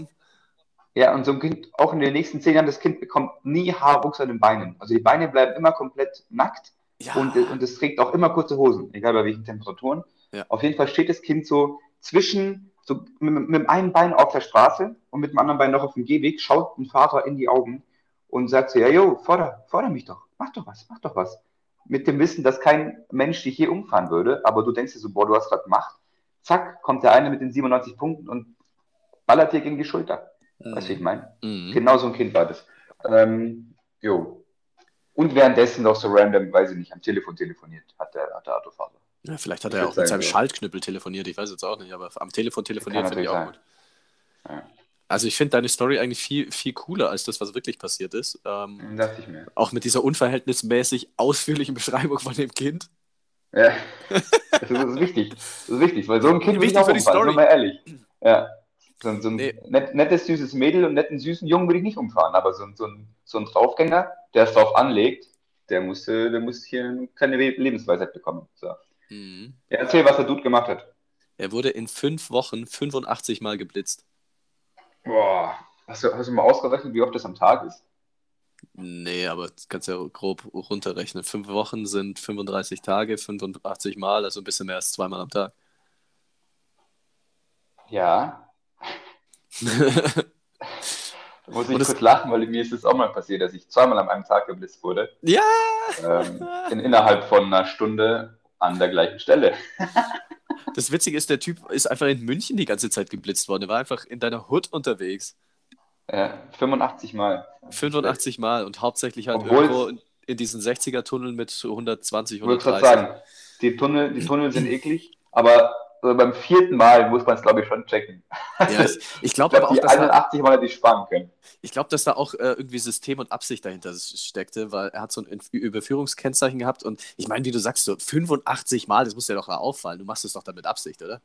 Ja, und so ein Kind, auch in den nächsten 10 Jahren, das Kind bekommt nie Haarwuchs an den Beinen. Also die Beine bleiben immer komplett nackt Ja, und, und es trägt auch immer kurze Hosen, egal bei welchen Temperaturen. Ja. Auf jeden Fall steht das Kind so zwischen, so mit, mit dem einen Bein auf der Straße und mit dem anderen Bein noch auf dem Gehweg, schaut dem Vater in die Augen und sagt so, ja, jo, forder, forder mich doch, mach doch was, mach doch was. mit dem Wissen, dass kein Mensch dich hier umfahren würde, aber du denkst dir so, boah, du hast gerade Macht. Zack, kommt der eine mit den 97 Punkten und ballert dir gegen die Schulter. Weißt du, ich meine? Mhm. Genau so ein Kind war das. Ähm, jo. Und währenddessen noch so random, weiß ich nicht, am Telefon telefoniert hat der, hat der Autofahrer. Ja, vielleicht hat er auch mit seinem ja. Schaltknüppel telefoniert, ich weiß jetzt auch nicht, aber am Telefon telefoniert finde ich auch sein. gut. Ja. Also ich finde deine Story eigentlich viel, viel cooler als das, was wirklich passiert ist. Ähm, dachte ich mir. Auch mit dieser unverhältnismäßig ausführlichen Beschreibung von dem Kind. Ja, das ist, wichtig. Das ist wichtig, weil so ein Kind will ich auch für die Story. mal ehrlich. Ja. So, so ein nee. net, nettes, süßes Mädel und netten, süßen Jungen würde ich nicht umfahren, aber so, so, ein, so ein Draufgänger, der es drauf anlegt, der muss, der muss hier keine Lebensweisheit bekommen. So. Mhm. Ja, erzähl, was der Dude gemacht hat. Er wurde in fünf Wochen 85 Mal geblitzt. Boah, hast du, hast du mal ausgerechnet, wie oft das am Tag ist? Nee, aber das kannst du ja grob runterrechnen. Fünf Wochen sind 35 Tage, 85 Mal, also ein bisschen mehr als zweimal am Tag. Ja. muss ich kurz lachen, weil mir ist es auch mal passiert, dass ich zweimal an einem Tag geblitzt wurde. Ja! Ähm, in, innerhalb von einer Stunde an der gleichen Stelle. Das Witzige ist, der Typ ist einfach in München die ganze Zeit geblitzt worden. Er war einfach in deiner Hut unterwegs. Ja, 85 Mal. 85 Mal und hauptsächlich halt Obwohl irgendwo in, in diesen 60er-Tunneln mit 120, 130. Ich gerade sagen, die Tunnel, die Tunnel sind eklig, aber also beim vierten Mal muss man es, glaube ich, schon checken. Ja, ich, ich glaube glaub, aber auch, dass 81 Mal die sparen können. Ich glaube, dass da auch äh, irgendwie System und Absicht dahinter steckte, weil er hat so ein Überführungskennzeichen gehabt und ich meine, wie du sagst, so 85 Mal, das muss dir doch auffallen. Du machst es doch dann mit Absicht, oder?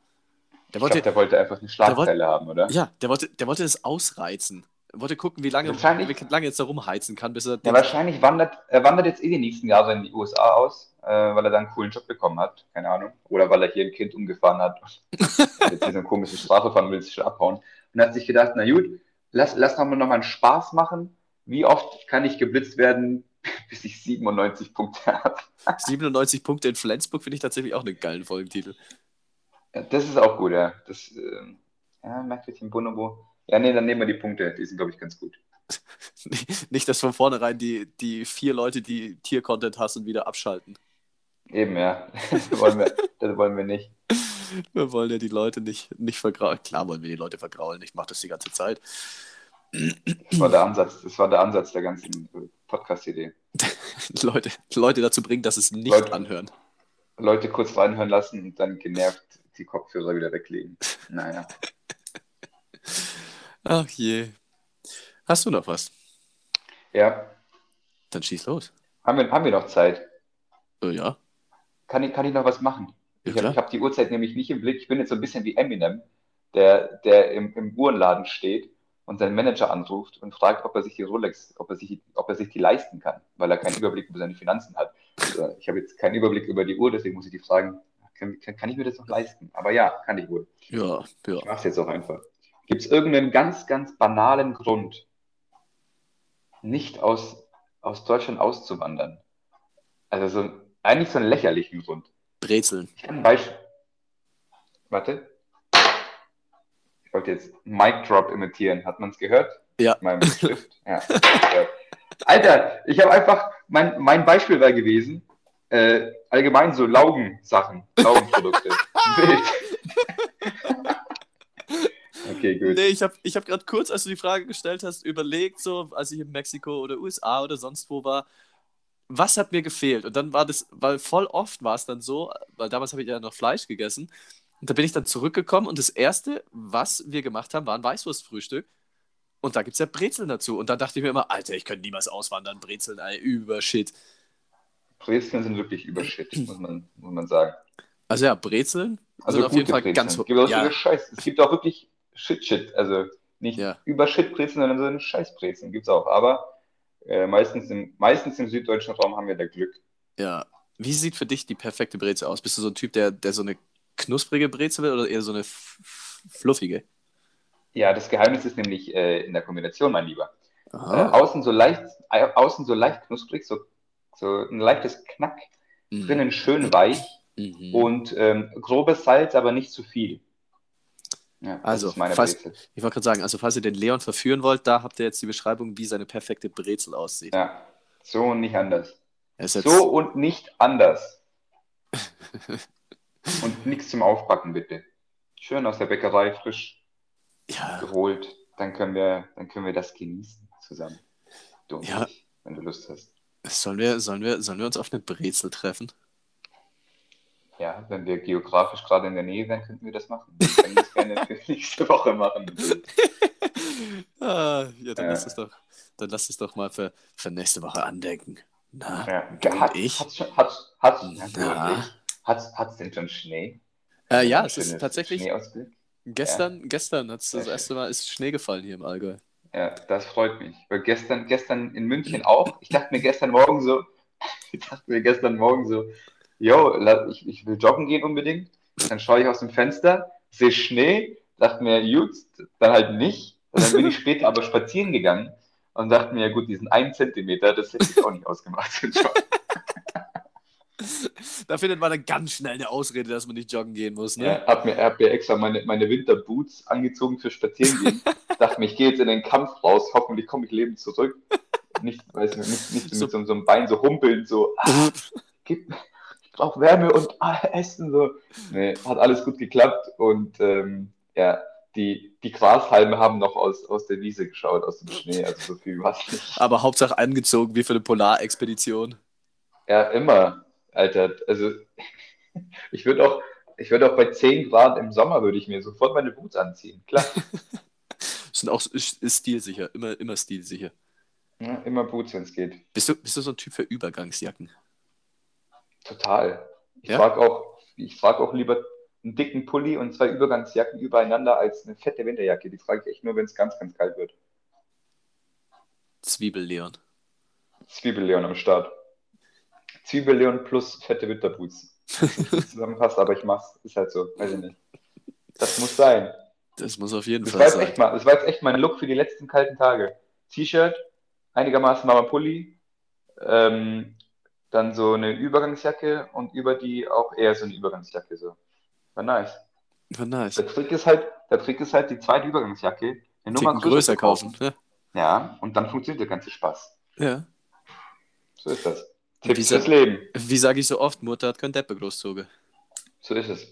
Der wollte, glaub, der wollte einfach eine Schlagzeile haben, oder? Ja, der wollte, der wollte es ausreizen. Wollte gucken, wie lange, wie lange jetzt da rumheizen kann, bis er. Ja, wahrscheinlich wandert er wandert jetzt eh die nächsten Jahre in die USA aus, äh, weil er dann einen coolen Job bekommen hat. Keine Ahnung. Oder weil er hier ein Kind umgefahren hat. jetzt hier so eine komische Strafe fahren will, sich abhauen. Und hat sich gedacht, na gut, lass, lass noch mal einen Spaß machen. Wie oft kann ich geblitzt werden, bis ich 97 Punkte habe? 97 Punkte in Flensburg finde ich tatsächlich auch einen geilen Folgentitel. Ja, das ist auch gut, ja. Das, äh, ja, Merkwürchen Bonobo. Ja, nee, dann nehmen wir die Punkte. Die sind, glaube ich, ganz gut. Nicht, dass von vornherein die, die vier Leute, die Tier-Content hassen, wieder abschalten. Eben, ja. Das wollen wir, das wollen wir nicht. Wir wollen ja die Leute nicht, nicht vergraulen. Klar wollen wir die Leute vergraulen. Ich mache das die ganze Zeit. Das war der Ansatz, das war der Ansatz der ganzen Podcast-Idee. Leute, Leute dazu bringen, dass es nicht Leute, anhören. Leute kurz reinhören lassen und dann genervt die Kopfhörer wieder weglegen. Naja. Ach je. Hast du noch was? Ja. Dann schieß los. Haben wir, haben wir noch Zeit? Äh, ja. Kann ich, kann ich noch was machen? Ja, ich habe hab die Uhrzeit nämlich nicht im Blick. Ich bin jetzt so ein bisschen wie Eminem, der, der im, im Uhrenladen steht und seinen Manager anruft und fragt, ob er sich die Rolex, ob er sich, ob er sich die leisten kann, weil er keinen Überblick über seine Finanzen hat. Also ich habe jetzt keinen Überblick über die Uhr, deswegen muss ich die fragen, kann, kann, ich mir das noch leisten? Aber ja, kann ich wohl. Ja, ja. Ich mache es jetzt auch einfach. Gibt es irgendeinen ganz, ganz banalen Grund, nicht aus, aus Deutschland auszuwandern? Also so, eigentlich so einen lächerlichen Grund. Brezeln. Ich kann ein Beispiel. Warte. Ich wollte jetzt Mic Drop imitieren. Hat man es gehört? Ja. Mein Schrift. Ja. Alter, ich habe einfach, mein, mein Beispiel war gewesen, äh, allgemein so Laugensachen, Laugenprodukte. Wild. Okay, gut. Nee, ich habe ich hab gerade kurz, als du die Frage gestellt hast, überlegt, so, als ich in Mexiko oder USA oder sonst wo war, was hat mir gefehlt? Und dann war das, weil voll oft war es dann so, weil damals habe ich ja noch Fleisch gegessen. Und da bin ich dann zurückgekommen und das Erste, was wir gemacht haben, war ein Weißwurstfrühstück. Und da gibt es ja Brezeln dazu. Und dann dachte ich mir immer, Alter, ich könnte niemals auswandern, Brezeln, ey, über Shit. Brezeln sind wirklich über Shit, muss man, muss man sagen. Also ja, Brezeln also sind auf jeden Fall Brezeln. ganz... Es gibt auch ja. Scheiß. Es gibt auch wirklich Shit-Shit, also nicht ja. über Shit-Brezeln, sondern so eine Scheiß-Brezeln gibt es auch. Aber äh, meistens, im, meistens im süddeutschen Raum haben wir da Glück. Ja. Wie sieht für dich die perfekte Brezel aus? Bist du so ein Typ, der, der so eine knusprige Brezel will oder eher so eine fluffige? Ja, das Geheimnis ist nämlich äh, in der Kombination, mein Lieber. Äh, außen, so leicht, äh, außen so leicht knusprig, so, so ein leichtes Knack, mhm. drinnen schön weich mhm. und ähm, grobes Salz, aber nicht zu viel. Ja, also, falls, ich wollte gerade sagen, also falls ihr den Leon verführen wollt, da habt ihr jetzt die Beschreibung, wie seine perfekte Brezel aussieht. Ja, so und nicht anders. So und nicht anders. Und nichts zum Aufpacken, bitte. Schön aus der Bäckerei, frisch ja, geholt. Dann können wir, dann können wir das genießen zusammen. Du Ja. ich, wenn du Lust hast. sollen wir, sollen wir, sollen wir uns auf eine Brezel treffen? Ja, wenn wir geografisch gerade in der Nähe wären, könnten wir das machen. Wir können das gerne für nächste Woche machen. Ah, ja, dann Ja. lass es doch, dann lass es doch mal für, für nächste Woche andenken. Na, Ja. du und Hat, ich? Hat's schon, hat's, hat's, ja, Na. Hat's, hat's denn schon Schnee? Äh, ja, es ist tatsächlich, gestern, gestern hat's das Sehr erste Mal ist Schnee gefallen hier im Allgäu. Ja, das freut mich. Weil gestern, gestern in München auch. Ich dachte mir gestern Morgen so, ich dachte mir gestern Morgen so, yo, ich, ich will joggen gehen unbedingt. Dann schaue ich aus dem Fenster, sehe Schnee, dachte mir, gut, dann halt nicht. Und dann bin ich später aber spazieren gegangen und dachte mir, gut, diesen einen Zentimeter, das hätte ich auch nicht ausgemacht. Da findet man dann ganz schnell eine Ausrede, dass man nicht joggen gehen muss, ne? Ja, hab mir, hab mir extra meine, meine Winterboots angezogen für Spazierengehen. dachte mir, ich gehe jetzt in den Kampf raus, hoffentlich komme ich lebend zurück. Nicht, weiß nicht, nicht, nicht So- mit so, so einem Bein so humpeln, so, ah, gib, brauche Wärme und Essen. So. Nee, hat alles gut geklappt und ähm, ja, die, die Grashalme haben noch aus, aus der Wiese geschaut, aus dem Schnee, also so viel war nicht. Aber Hauptsache angezogen wie für eine Polarexpedition. Ja, immer, Alter. Also ich würde auch, ich würde auch bei 10 Grad im Sommer würde ich mir sofort meine Boots anziehen. Klar. Sind auch ist, ist stilsicher, immer, immer stilsicher. Ja, immer Boots, wenn es geht. Bist du, bist du so ein Typ für Übergangsjacken? Total. Ich Ja? trage auch, ich trage auch lieber einen dicken Pulli und zwei Übergangsjacken übereinander als eine fette Winterjacke. Die trage ich echt nur, wenn es ganz, ganz kalt wird. Zwiebelleon. Zwiebelleon am Start. Zwiebelleon plus fette Winterboots. Zusammenpasst, aber ich mach's. Ist halt so. Weiß ich nicht. Das muss sein. Das muss auf jeden Das Fall sein. echt mal, das war jetzt echt mein Look für die letzten kalten Tage. T-Shirt, einigermaßen warmer Pulli, ähm, dann so eine Übergangsjacke und über die auch eher so eine Übergangsjacke. So. War nice. War nice. Der Trick ist halt, der Trick ist halt die zweite Übergangsjacke eine Nummer Ticken größer zu kaufen. Ne? Ja, und dann funktioniert der ganze Spaß. Ja. So ist das. Wie Tipps sa- fürs Leben. Wie sage ich so oft, Mutter hat kein Deppe großzogen. So ist es.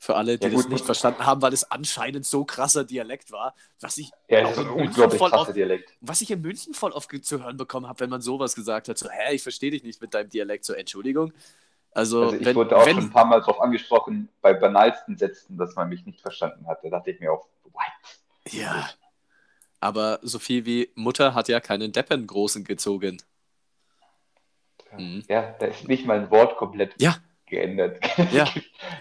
Für alle, die Ja, das gut, nicht gut. verstanden haben, weil es anscheinend so krasser Dialekt war, was ich, Ja, das ist ein in München unglaublich voll krasser oft, Dialekt. was ich in München voll oft zu hören bekommen habe, wenn man sowas gesagt hat, so, hä, ich verstehe dich nicht mit deinem Dialekt, so, Entschuldigung. Also, Also ich wenn, wurde auch wenn, schon ein paar Mal darauf angesprochen, bei banalsten Sätzen, dass man mich nicht verstanden hat. Da dachte ich mir auch, what? ja, aber so viel wie Mutter hat ja keinen Deppen großen gezogen. Mhm. Ja, da ist nicht mal ein Wort komplett Ja. Geändert. Ja,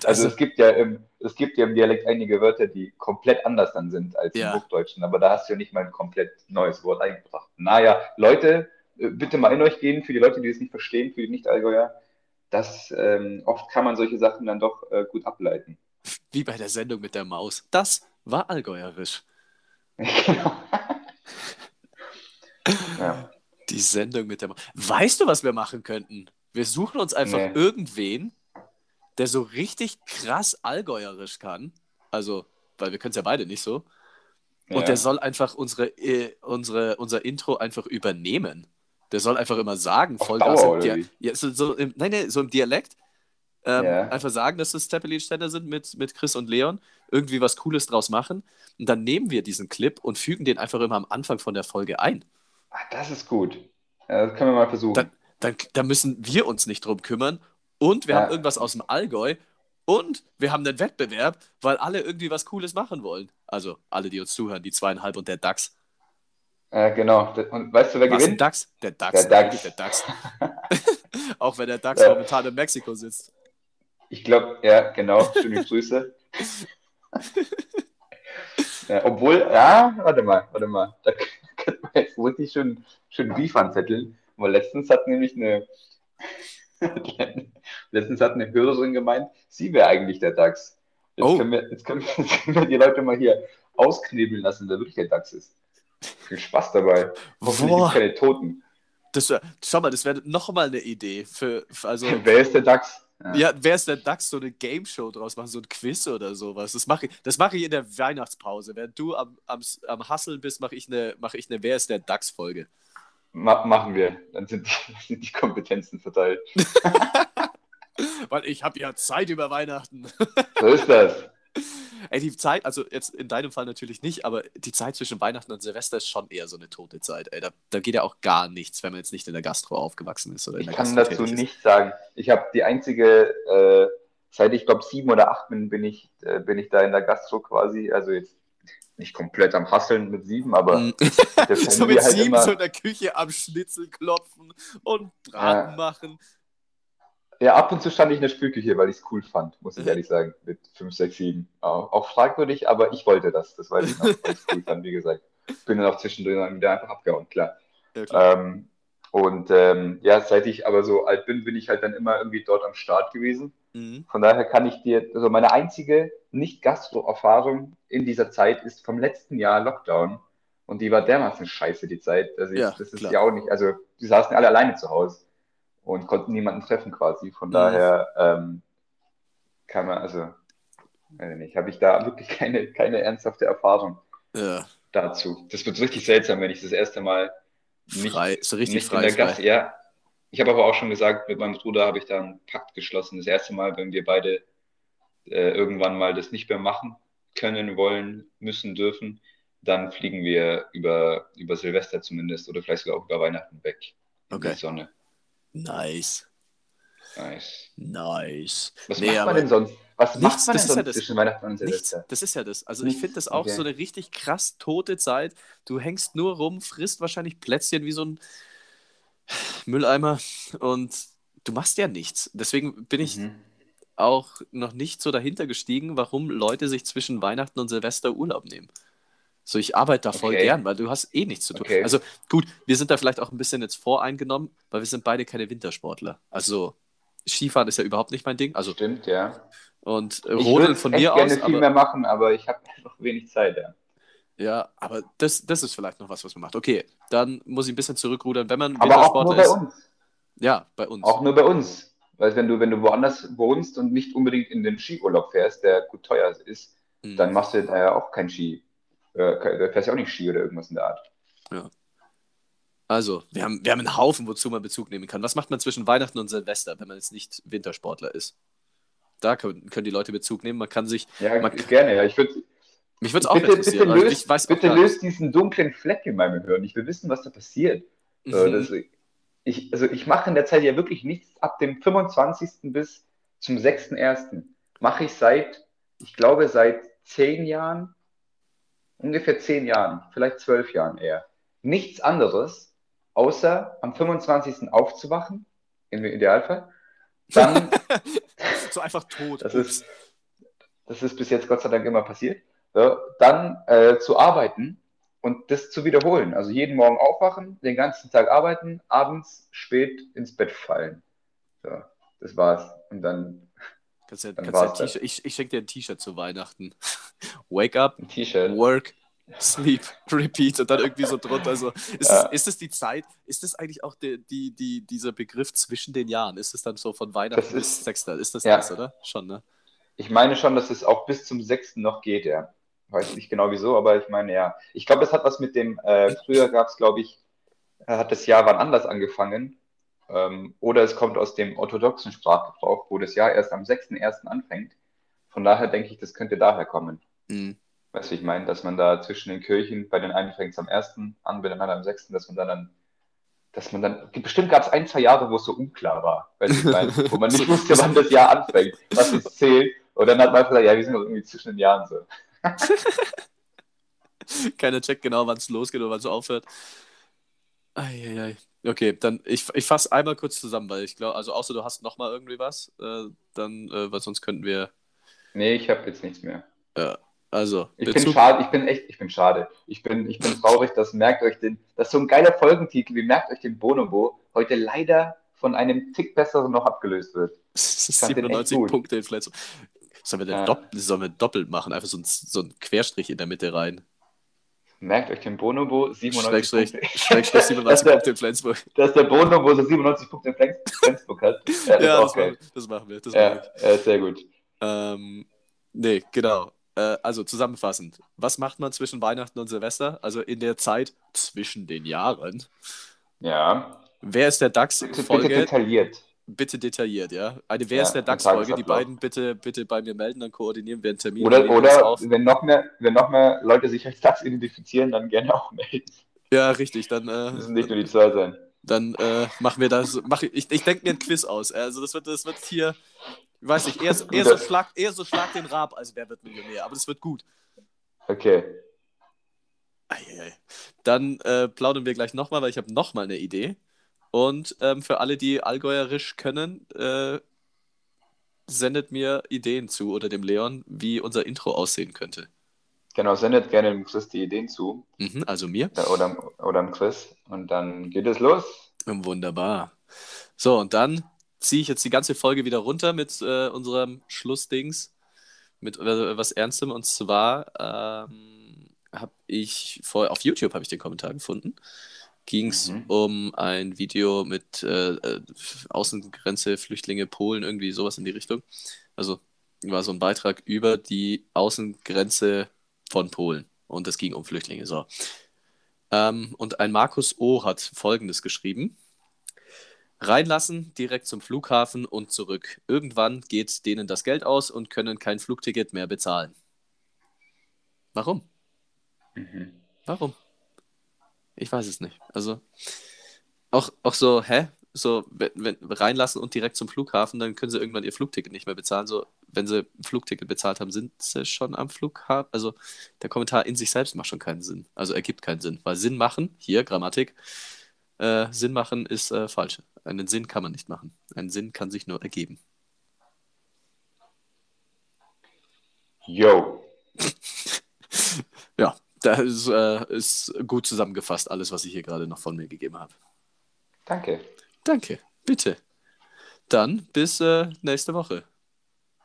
Also, also, es gibt ja im, es gibt ja im Dialekt einige Wörter, die komplett anders dann sind als Ja. im Hochdeutschen, aber da hast du ja nicht mal ein komplett neues Wort eingebracht. Naja, Leute, äh, bitte mal in euch gehen, für die Leute, die es nicht verstehen, für die Nicht-Allgäuer, das ähm, oft kann man solche Sachen dann doch äh, gut ableiten. wie bei der Sendung mit der Maus. Das war allgäuerisch. genau. ja. Die Sendung mit der Maus. Weißt du, was wir machen könnten? Wir suchen uns einfach Nee. irgendwen, der so richtig krass allgäuerisch kann. Also, weil wir können es ja beide nicht so. Und ja. der soll einfach unsere, äh, unsere, unser Intro einfach übernehmen. Der soll einfach immer sagen, Vollgas Dauer, ja, so, so im, nein, nein, so im Dialekt. Ähm, Ja. Einfach sagen, dass es Zeppelin-Ständer sind mit, mit Chris und Leon, irgendwie was Cooles draus machen. Und dann nehmen wir diesen Clip und fügen den einfach immer am Anfang von der Folge ein. Ah, das ist gut. Ja, das können wir mal versuchen. Dann, dann, dann müssen wir uns nicht drum kümmern. Und wir Ja. haben irgendwas aus dem Allgäu. Und wir haben einen Wettbewerb, weil alle irgendwie was Cooles machen wollen. Also alle, die uns zuhören, die zweieinhalb und der DAX. äh, genau. Und weißt du, wer Was gewinnt? DAX? Der DAX. Der DAX. Der DAX. Auch wenn der DAX Ja. momentan in Mexiko sitzt. Ich glaube, ja, genau. Schöne Grüße. ja, obwohl, ja, warte mal, warte mal. Da könnte man jetzt wirklich schön, schön Beef anzetteln. Weil letztens hat nämlich eine, letztens hat eine Hörerin gemeint, sie wäre eigentlich der DAX. Jetzt, Oh. können wir, jetzt, können wir, jetzt können wir die Leute mal hier ausknebeln lassen, wer wirklich der DAX ist. Viel Spaß dabei. Hoffentlich gibt keine Toten. Das schau mal, das wäre nochmal eine Idee. Für, für also, Wer ist der DAX? ja, wer ist der DAX? So eine Game Show draus machen, so ein Quiz oder sowas. Das mache ich, das mach ich in der Weihnachtspause. Während du am, am, am Hasseln bist, mache ich eine, mach ich eine Wer ist der DAX-Folge. Ma machen wir. Dann sind die, sind die Kompetenzen verteilt. Weil ich habe ja Zeit über Weihnachten. So ist das. Ey, die Zeit, also jetzt in deinem Fall natürlich nicht, aber die Zeit zwischen Weihnachten und Silvester ist schon eher so eine tote Zeit. Ey, da, da geht ja auch gar nichts, wenn man jetzt nicht in der Gastro aufgewachsen ist. Oder Ich kann dazu ist. nichts sagen. Ich habe die einzige, äh, seit ich glaube sieben oder acht bin, bin ich, äh, bin ich da in der Gastro quasi. Also jetzt nicht komplett am Hasseln mit sieben, aber Mm. so mit halt sieben immer- so in der Küche am Schnitzel klopfen und Braten Ja. machen. Ja, ab und zu stand ich in der Spülküche, weil ich es cool fand, muss ich Mhm. ehrlich sagen. Mit 5, 6, 7. Auch, auch fragwürdig, aber ich wollte das. Das weiß ich noch, weil ich es cool fand, wie gesagt. Bin dann auch zwischendurch dann wieder einfach abgehauen, klar. Ja, klar. Ähm, und ähm, ja, seit ich aber so alt bin, bin ich halt dann immer irgendwie dort am Start gewesen. Mhm. Von daher kann ich dir, also meine einzige Nicht-Gastro-Erfahrung in dieser Zeit ist vom letzten Jahr Lockdown. Und die war dermaßen scheiße, die Zeit. Also ich, Ja, das ist klar. ja auch nicht, also die saßen alle alleine zu Hause und konnten niemanden treffen quasi. Von Mhm. daher ähm, kann man, also, weiß ich nicht, habe ich da wirklich keine, keine ernsthafte Erfahrung Ja, dazu. Das wird richtig seltsam, wenn ich das erste Mal nicht frei, so richtig nicht in frei. der frei. Gast, ja. Ich habe aber auch schon gesagt, mit meinem Bruder habe ich da einen Pakt geschlossen. Das erste Mal, wenn wir beide äh, irgendwann mal das nicht mehr machen können, wollen, müssen, dürfen, dann fliegen wir über, über Silvester zumindest oder vielleicht sogar auch über Weihnachten weg in Okay. die Sonne. Nice. Nice. Nice. Was Nee, macht man denn sonst? Was nichts, macht man denn ja sonst das- zwischen Weihnachten und Nichts, Silvester? das ist ja das. Also ich Nichts? finde das auch Okay. so eine richtig krass tote Zeit. Du hängst nur rum, frisst wahrscheinlich Plätzchen wie so ein Mülleimer und du machst ja nichts. Deswegen bin ich Mhm. auch noch nicht so dahinter gestiegen, warum Leute sich zwischen Weihnachten und Silvester Urlaub nehmen. So, ich arbeite da voll Okay. gern, weil du hast eh nichts zu tun. Okay. Also gut, wir sind da vielleicht auch ein bisschen jetzt voreingenommen, weil wir sind beide keine Wintersportler. Also Skifahren ist ja überhaupt nicht mein Ding. Also Stimmt, ja. und äh, Ich Rodeln würde von mir gerne aus, viel aber mehr machen, aber ich habe einfach wenig Zeit, ja. Ja, aber das, das ist vielleicht noch was, was man macht. Okay, dann muss ich ein bisschen zurückrudern, wenn man Aber auch nur Wintersportler bei ist. uns. Ja, bei uns. Auch nur bei uns. Weil wenn du, wenn du woanders wohnst und nicht unbedingt in den Skiurlaub fährst, der gut teuer ist, Mhm. dann machst du da ja auch kein Ski. Äh, fährst du ja auch nicht Ski oder irgendwas in der Art. Also, wir haben, wir haben einen Haufen, wozu man Bezug nehmen kann. Was macht man zwischen Weihnachten und Silvester, wenn man jetzt nicht Wintersportler ist? Da können, können die Leute Bezug nehmen. Man kann sich. Ja, Man- gerne, ja. Ich würde Mich würde es auch bitte, bitte, interessieren. also löst, weiß bitte löst diesen dunklen Fleck in meinem Hirn. Ich will wissen, was da passiert. Mhm. das, ich, also ich mache in der Zeit ja wirklich nichts. Ab dem 25. bis zum 6.1. mache ich seit, ich glaube, seit zehn Jahren, ungefähr zehn Jahren, vielleicht zwölf Jahren eher, nichts anderes, außer am 25. aufzuwachen, im Idealfall. Dann, so einfach tot. das ist, das ist bis jetzt Gott sei Dank immer passiert, so, dann äh, zu arbeiten und das zu wiederholen. Also jeden Morgen aufwachen, den ganzen Tag arbeiten, abends spät ins Bett fallen. So, das war's. Und dann Kannst ja, Dann kannst ja war's. T-Shirt- ich ich schenke dir ein T-Shirt zu Weihnachten. Wake up, work, sleep, repeat und dann irgendwie so drunter. So. Ist, Ja. es, ist es die Zeit? Ist es eigentlich auch die, die, die, dieser Begriff zwischen den Jahren? Ist es dann so von Weihnachten Das bis ist- Sechster? Ist das ja. das, oder? Schon, ne? Ich meine schon, dass es auch bis zum 6. noch geht, ja. Weiß nicht genau wieso, aber ich meine, ja. Ich glaube, das hat was mit dem, äh, früher gab es, glaube ich, hat das Jahr wann anders angefangen. Ähm, oder es kommt aus dem orthodoxen Sprachgebrauch, wo das Jahr erst am 6.1. anfängt. Von daher denke ich, das könnte daher kommen. Mhm. Weißt du, ich meine, dass man da zwischen den Kirchen, bei den einen fängt es am 1. an, bei den anderen am 6., dass man dann, dann dass man dann, bestimmt gab es ein, zwei Jahre, wo es so unklar war, weißt du, ich meine, wo man nicht wusste, wann das Jahr anfängt, was es zählt. Und dann hat man gesagt, ja, wir sind doch irgendwie zwischen den Jahren so. Keiner checkt genau, wann es losgeht oder wann es aufhört. Eieiei. Okay, dann ich, ich fasse einmal kurz zusammen, weil ich glaube, also außer du hast noch mal irgendwie was, äh, dann, äh, weil sonst könnten wir, Nee, ich habe jetzt nichts mehr. also, Ich bin Bezug, schade, ich bin echt, ich bin schade. Ich bin, ich bin traurig, das merkt euch den, das ist so ein geiler Folgentitel, wie merkt euch den Bonobo, heute leider von einem Tick besseren noch abgelöst wird. fand den echt 97 gut. Punkte in Flens. Sollen wir, denn Ja. dopp sollen wir doppelt machen? Einfach so ein, so ein Querstrich in der Mitte rein. Merkt euch den Bonobo, 97 Schrägstrich, Punkte. Schrägstrich 97 Das- Punkte in Flensburg. Dass der Bonobo so 97 Punkte in Flens- Flensburg hat. Ja, Ja, das, machen, das machen wir. Das Ja, machen ja, sehr gut. wir. Ähm, nee, genau. Äh, also zusammenfassend. Was macht man zwischen Weihnachten und Silvester? Also in der Zeit zwischen den Jahren. Ja. Wer ist der Bitte, bitte DAX-Folge? detailliert. Bitte detailliert, ja. Eine Wer Ja, ist der ein DAX-Folge? Die beiden bitte, bitte bei mir melden, dann koordinieren wir einen Termin. Oder, oder wenn noch mehr, wenn noch mehr Leute sich als das identifizieren, dann gerne auch melden. Ja, richtig. Dann, Müssen äh, nicht nur die zwei sein. dann äh, machen wir das. Mach, ich ich denke mir ein Quiz aus. Also das wird, das wird hier, ich weiß nicht, eher, eher, so schlag, eher so Schlag den Rab als Wer wird Millionär. Aber das wird gut. Okay. Eieiei. Dann äh, plaudern wir gleich nochmal, weil ich habe nochmal eine Idee. Und ähm, für alle, die Allgäuerisch können, äh, sendet mir Ideen zu oder dem Leon, wie unser Intro aussehen könnte. Genau, sendet gerne dem Chris die Ideen zu. Mhm, also mir. Oder, oder im Quiz. Und dann geht es los. Wunderbar. So, und dann ziehe ich jetzt die ganze Folge wieder runter mit äh, unserem Schlussdings, mit äh, was Ernstem. Und zwar ähm, habe ich vor, auf YouTube habe ich den Kommentar gefunden. Ging es Mhm. um ein Video mit äh, äh, Außengrenze, Flüchtlinge, Polen, irgendwie sowas in die Richtung. Also war so ein Beitrag über die Außengrenze von Polen. Und es ging um Flüchtlinge. So. Ähm, und ein Markus O. hat Folgendes geschrieben. Reinlassen, direkt zum Flughafen und zurück. Irgendwann geht denen das Geld aus und können kein Flugticket mehr bezahlen. Warum? Mhm. Warum? Ich weiß es nicht. Also, auch, auch so, hä? So, wenn, wenn reinlassen und direkt zum Flughafen, dann können sie irgendwann ihr Flugticket nicht mehr bezahlen. So, wenn sie ein Flugticket bezahlt haben, sind sie schon am Flughafen. Also, der Kommentar in sich selbst macht schon keinen Sinn. Also, ergibt keinen Sinn. Weil Sinn machen, hier Grammatik, äh, Sinn machen ist äh, falsch. Einen Sinn kann man nicht machen. Ein Sinn kann sich nur ergeben. Yo. Ja, das ist, äh, ist gut zusammengefasst, alles, was ich hier gerade noch von mir gegeben habe. Danke. Danke, bitte. Dann bis äh, nächste Woche.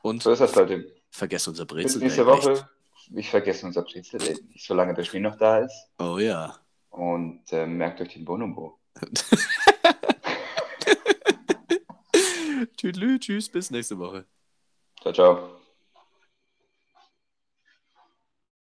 Und So ist das, Leute. vergesst unser Bis Brezel. nächste Woche. Ich vergesse unser Brezel nicht, solange der Schnee noch da ist. Oh ja. Und äh, merkt euch den Bonobo. Tüdelü, tschüss, bis nächste Woche. Ciao, ciao.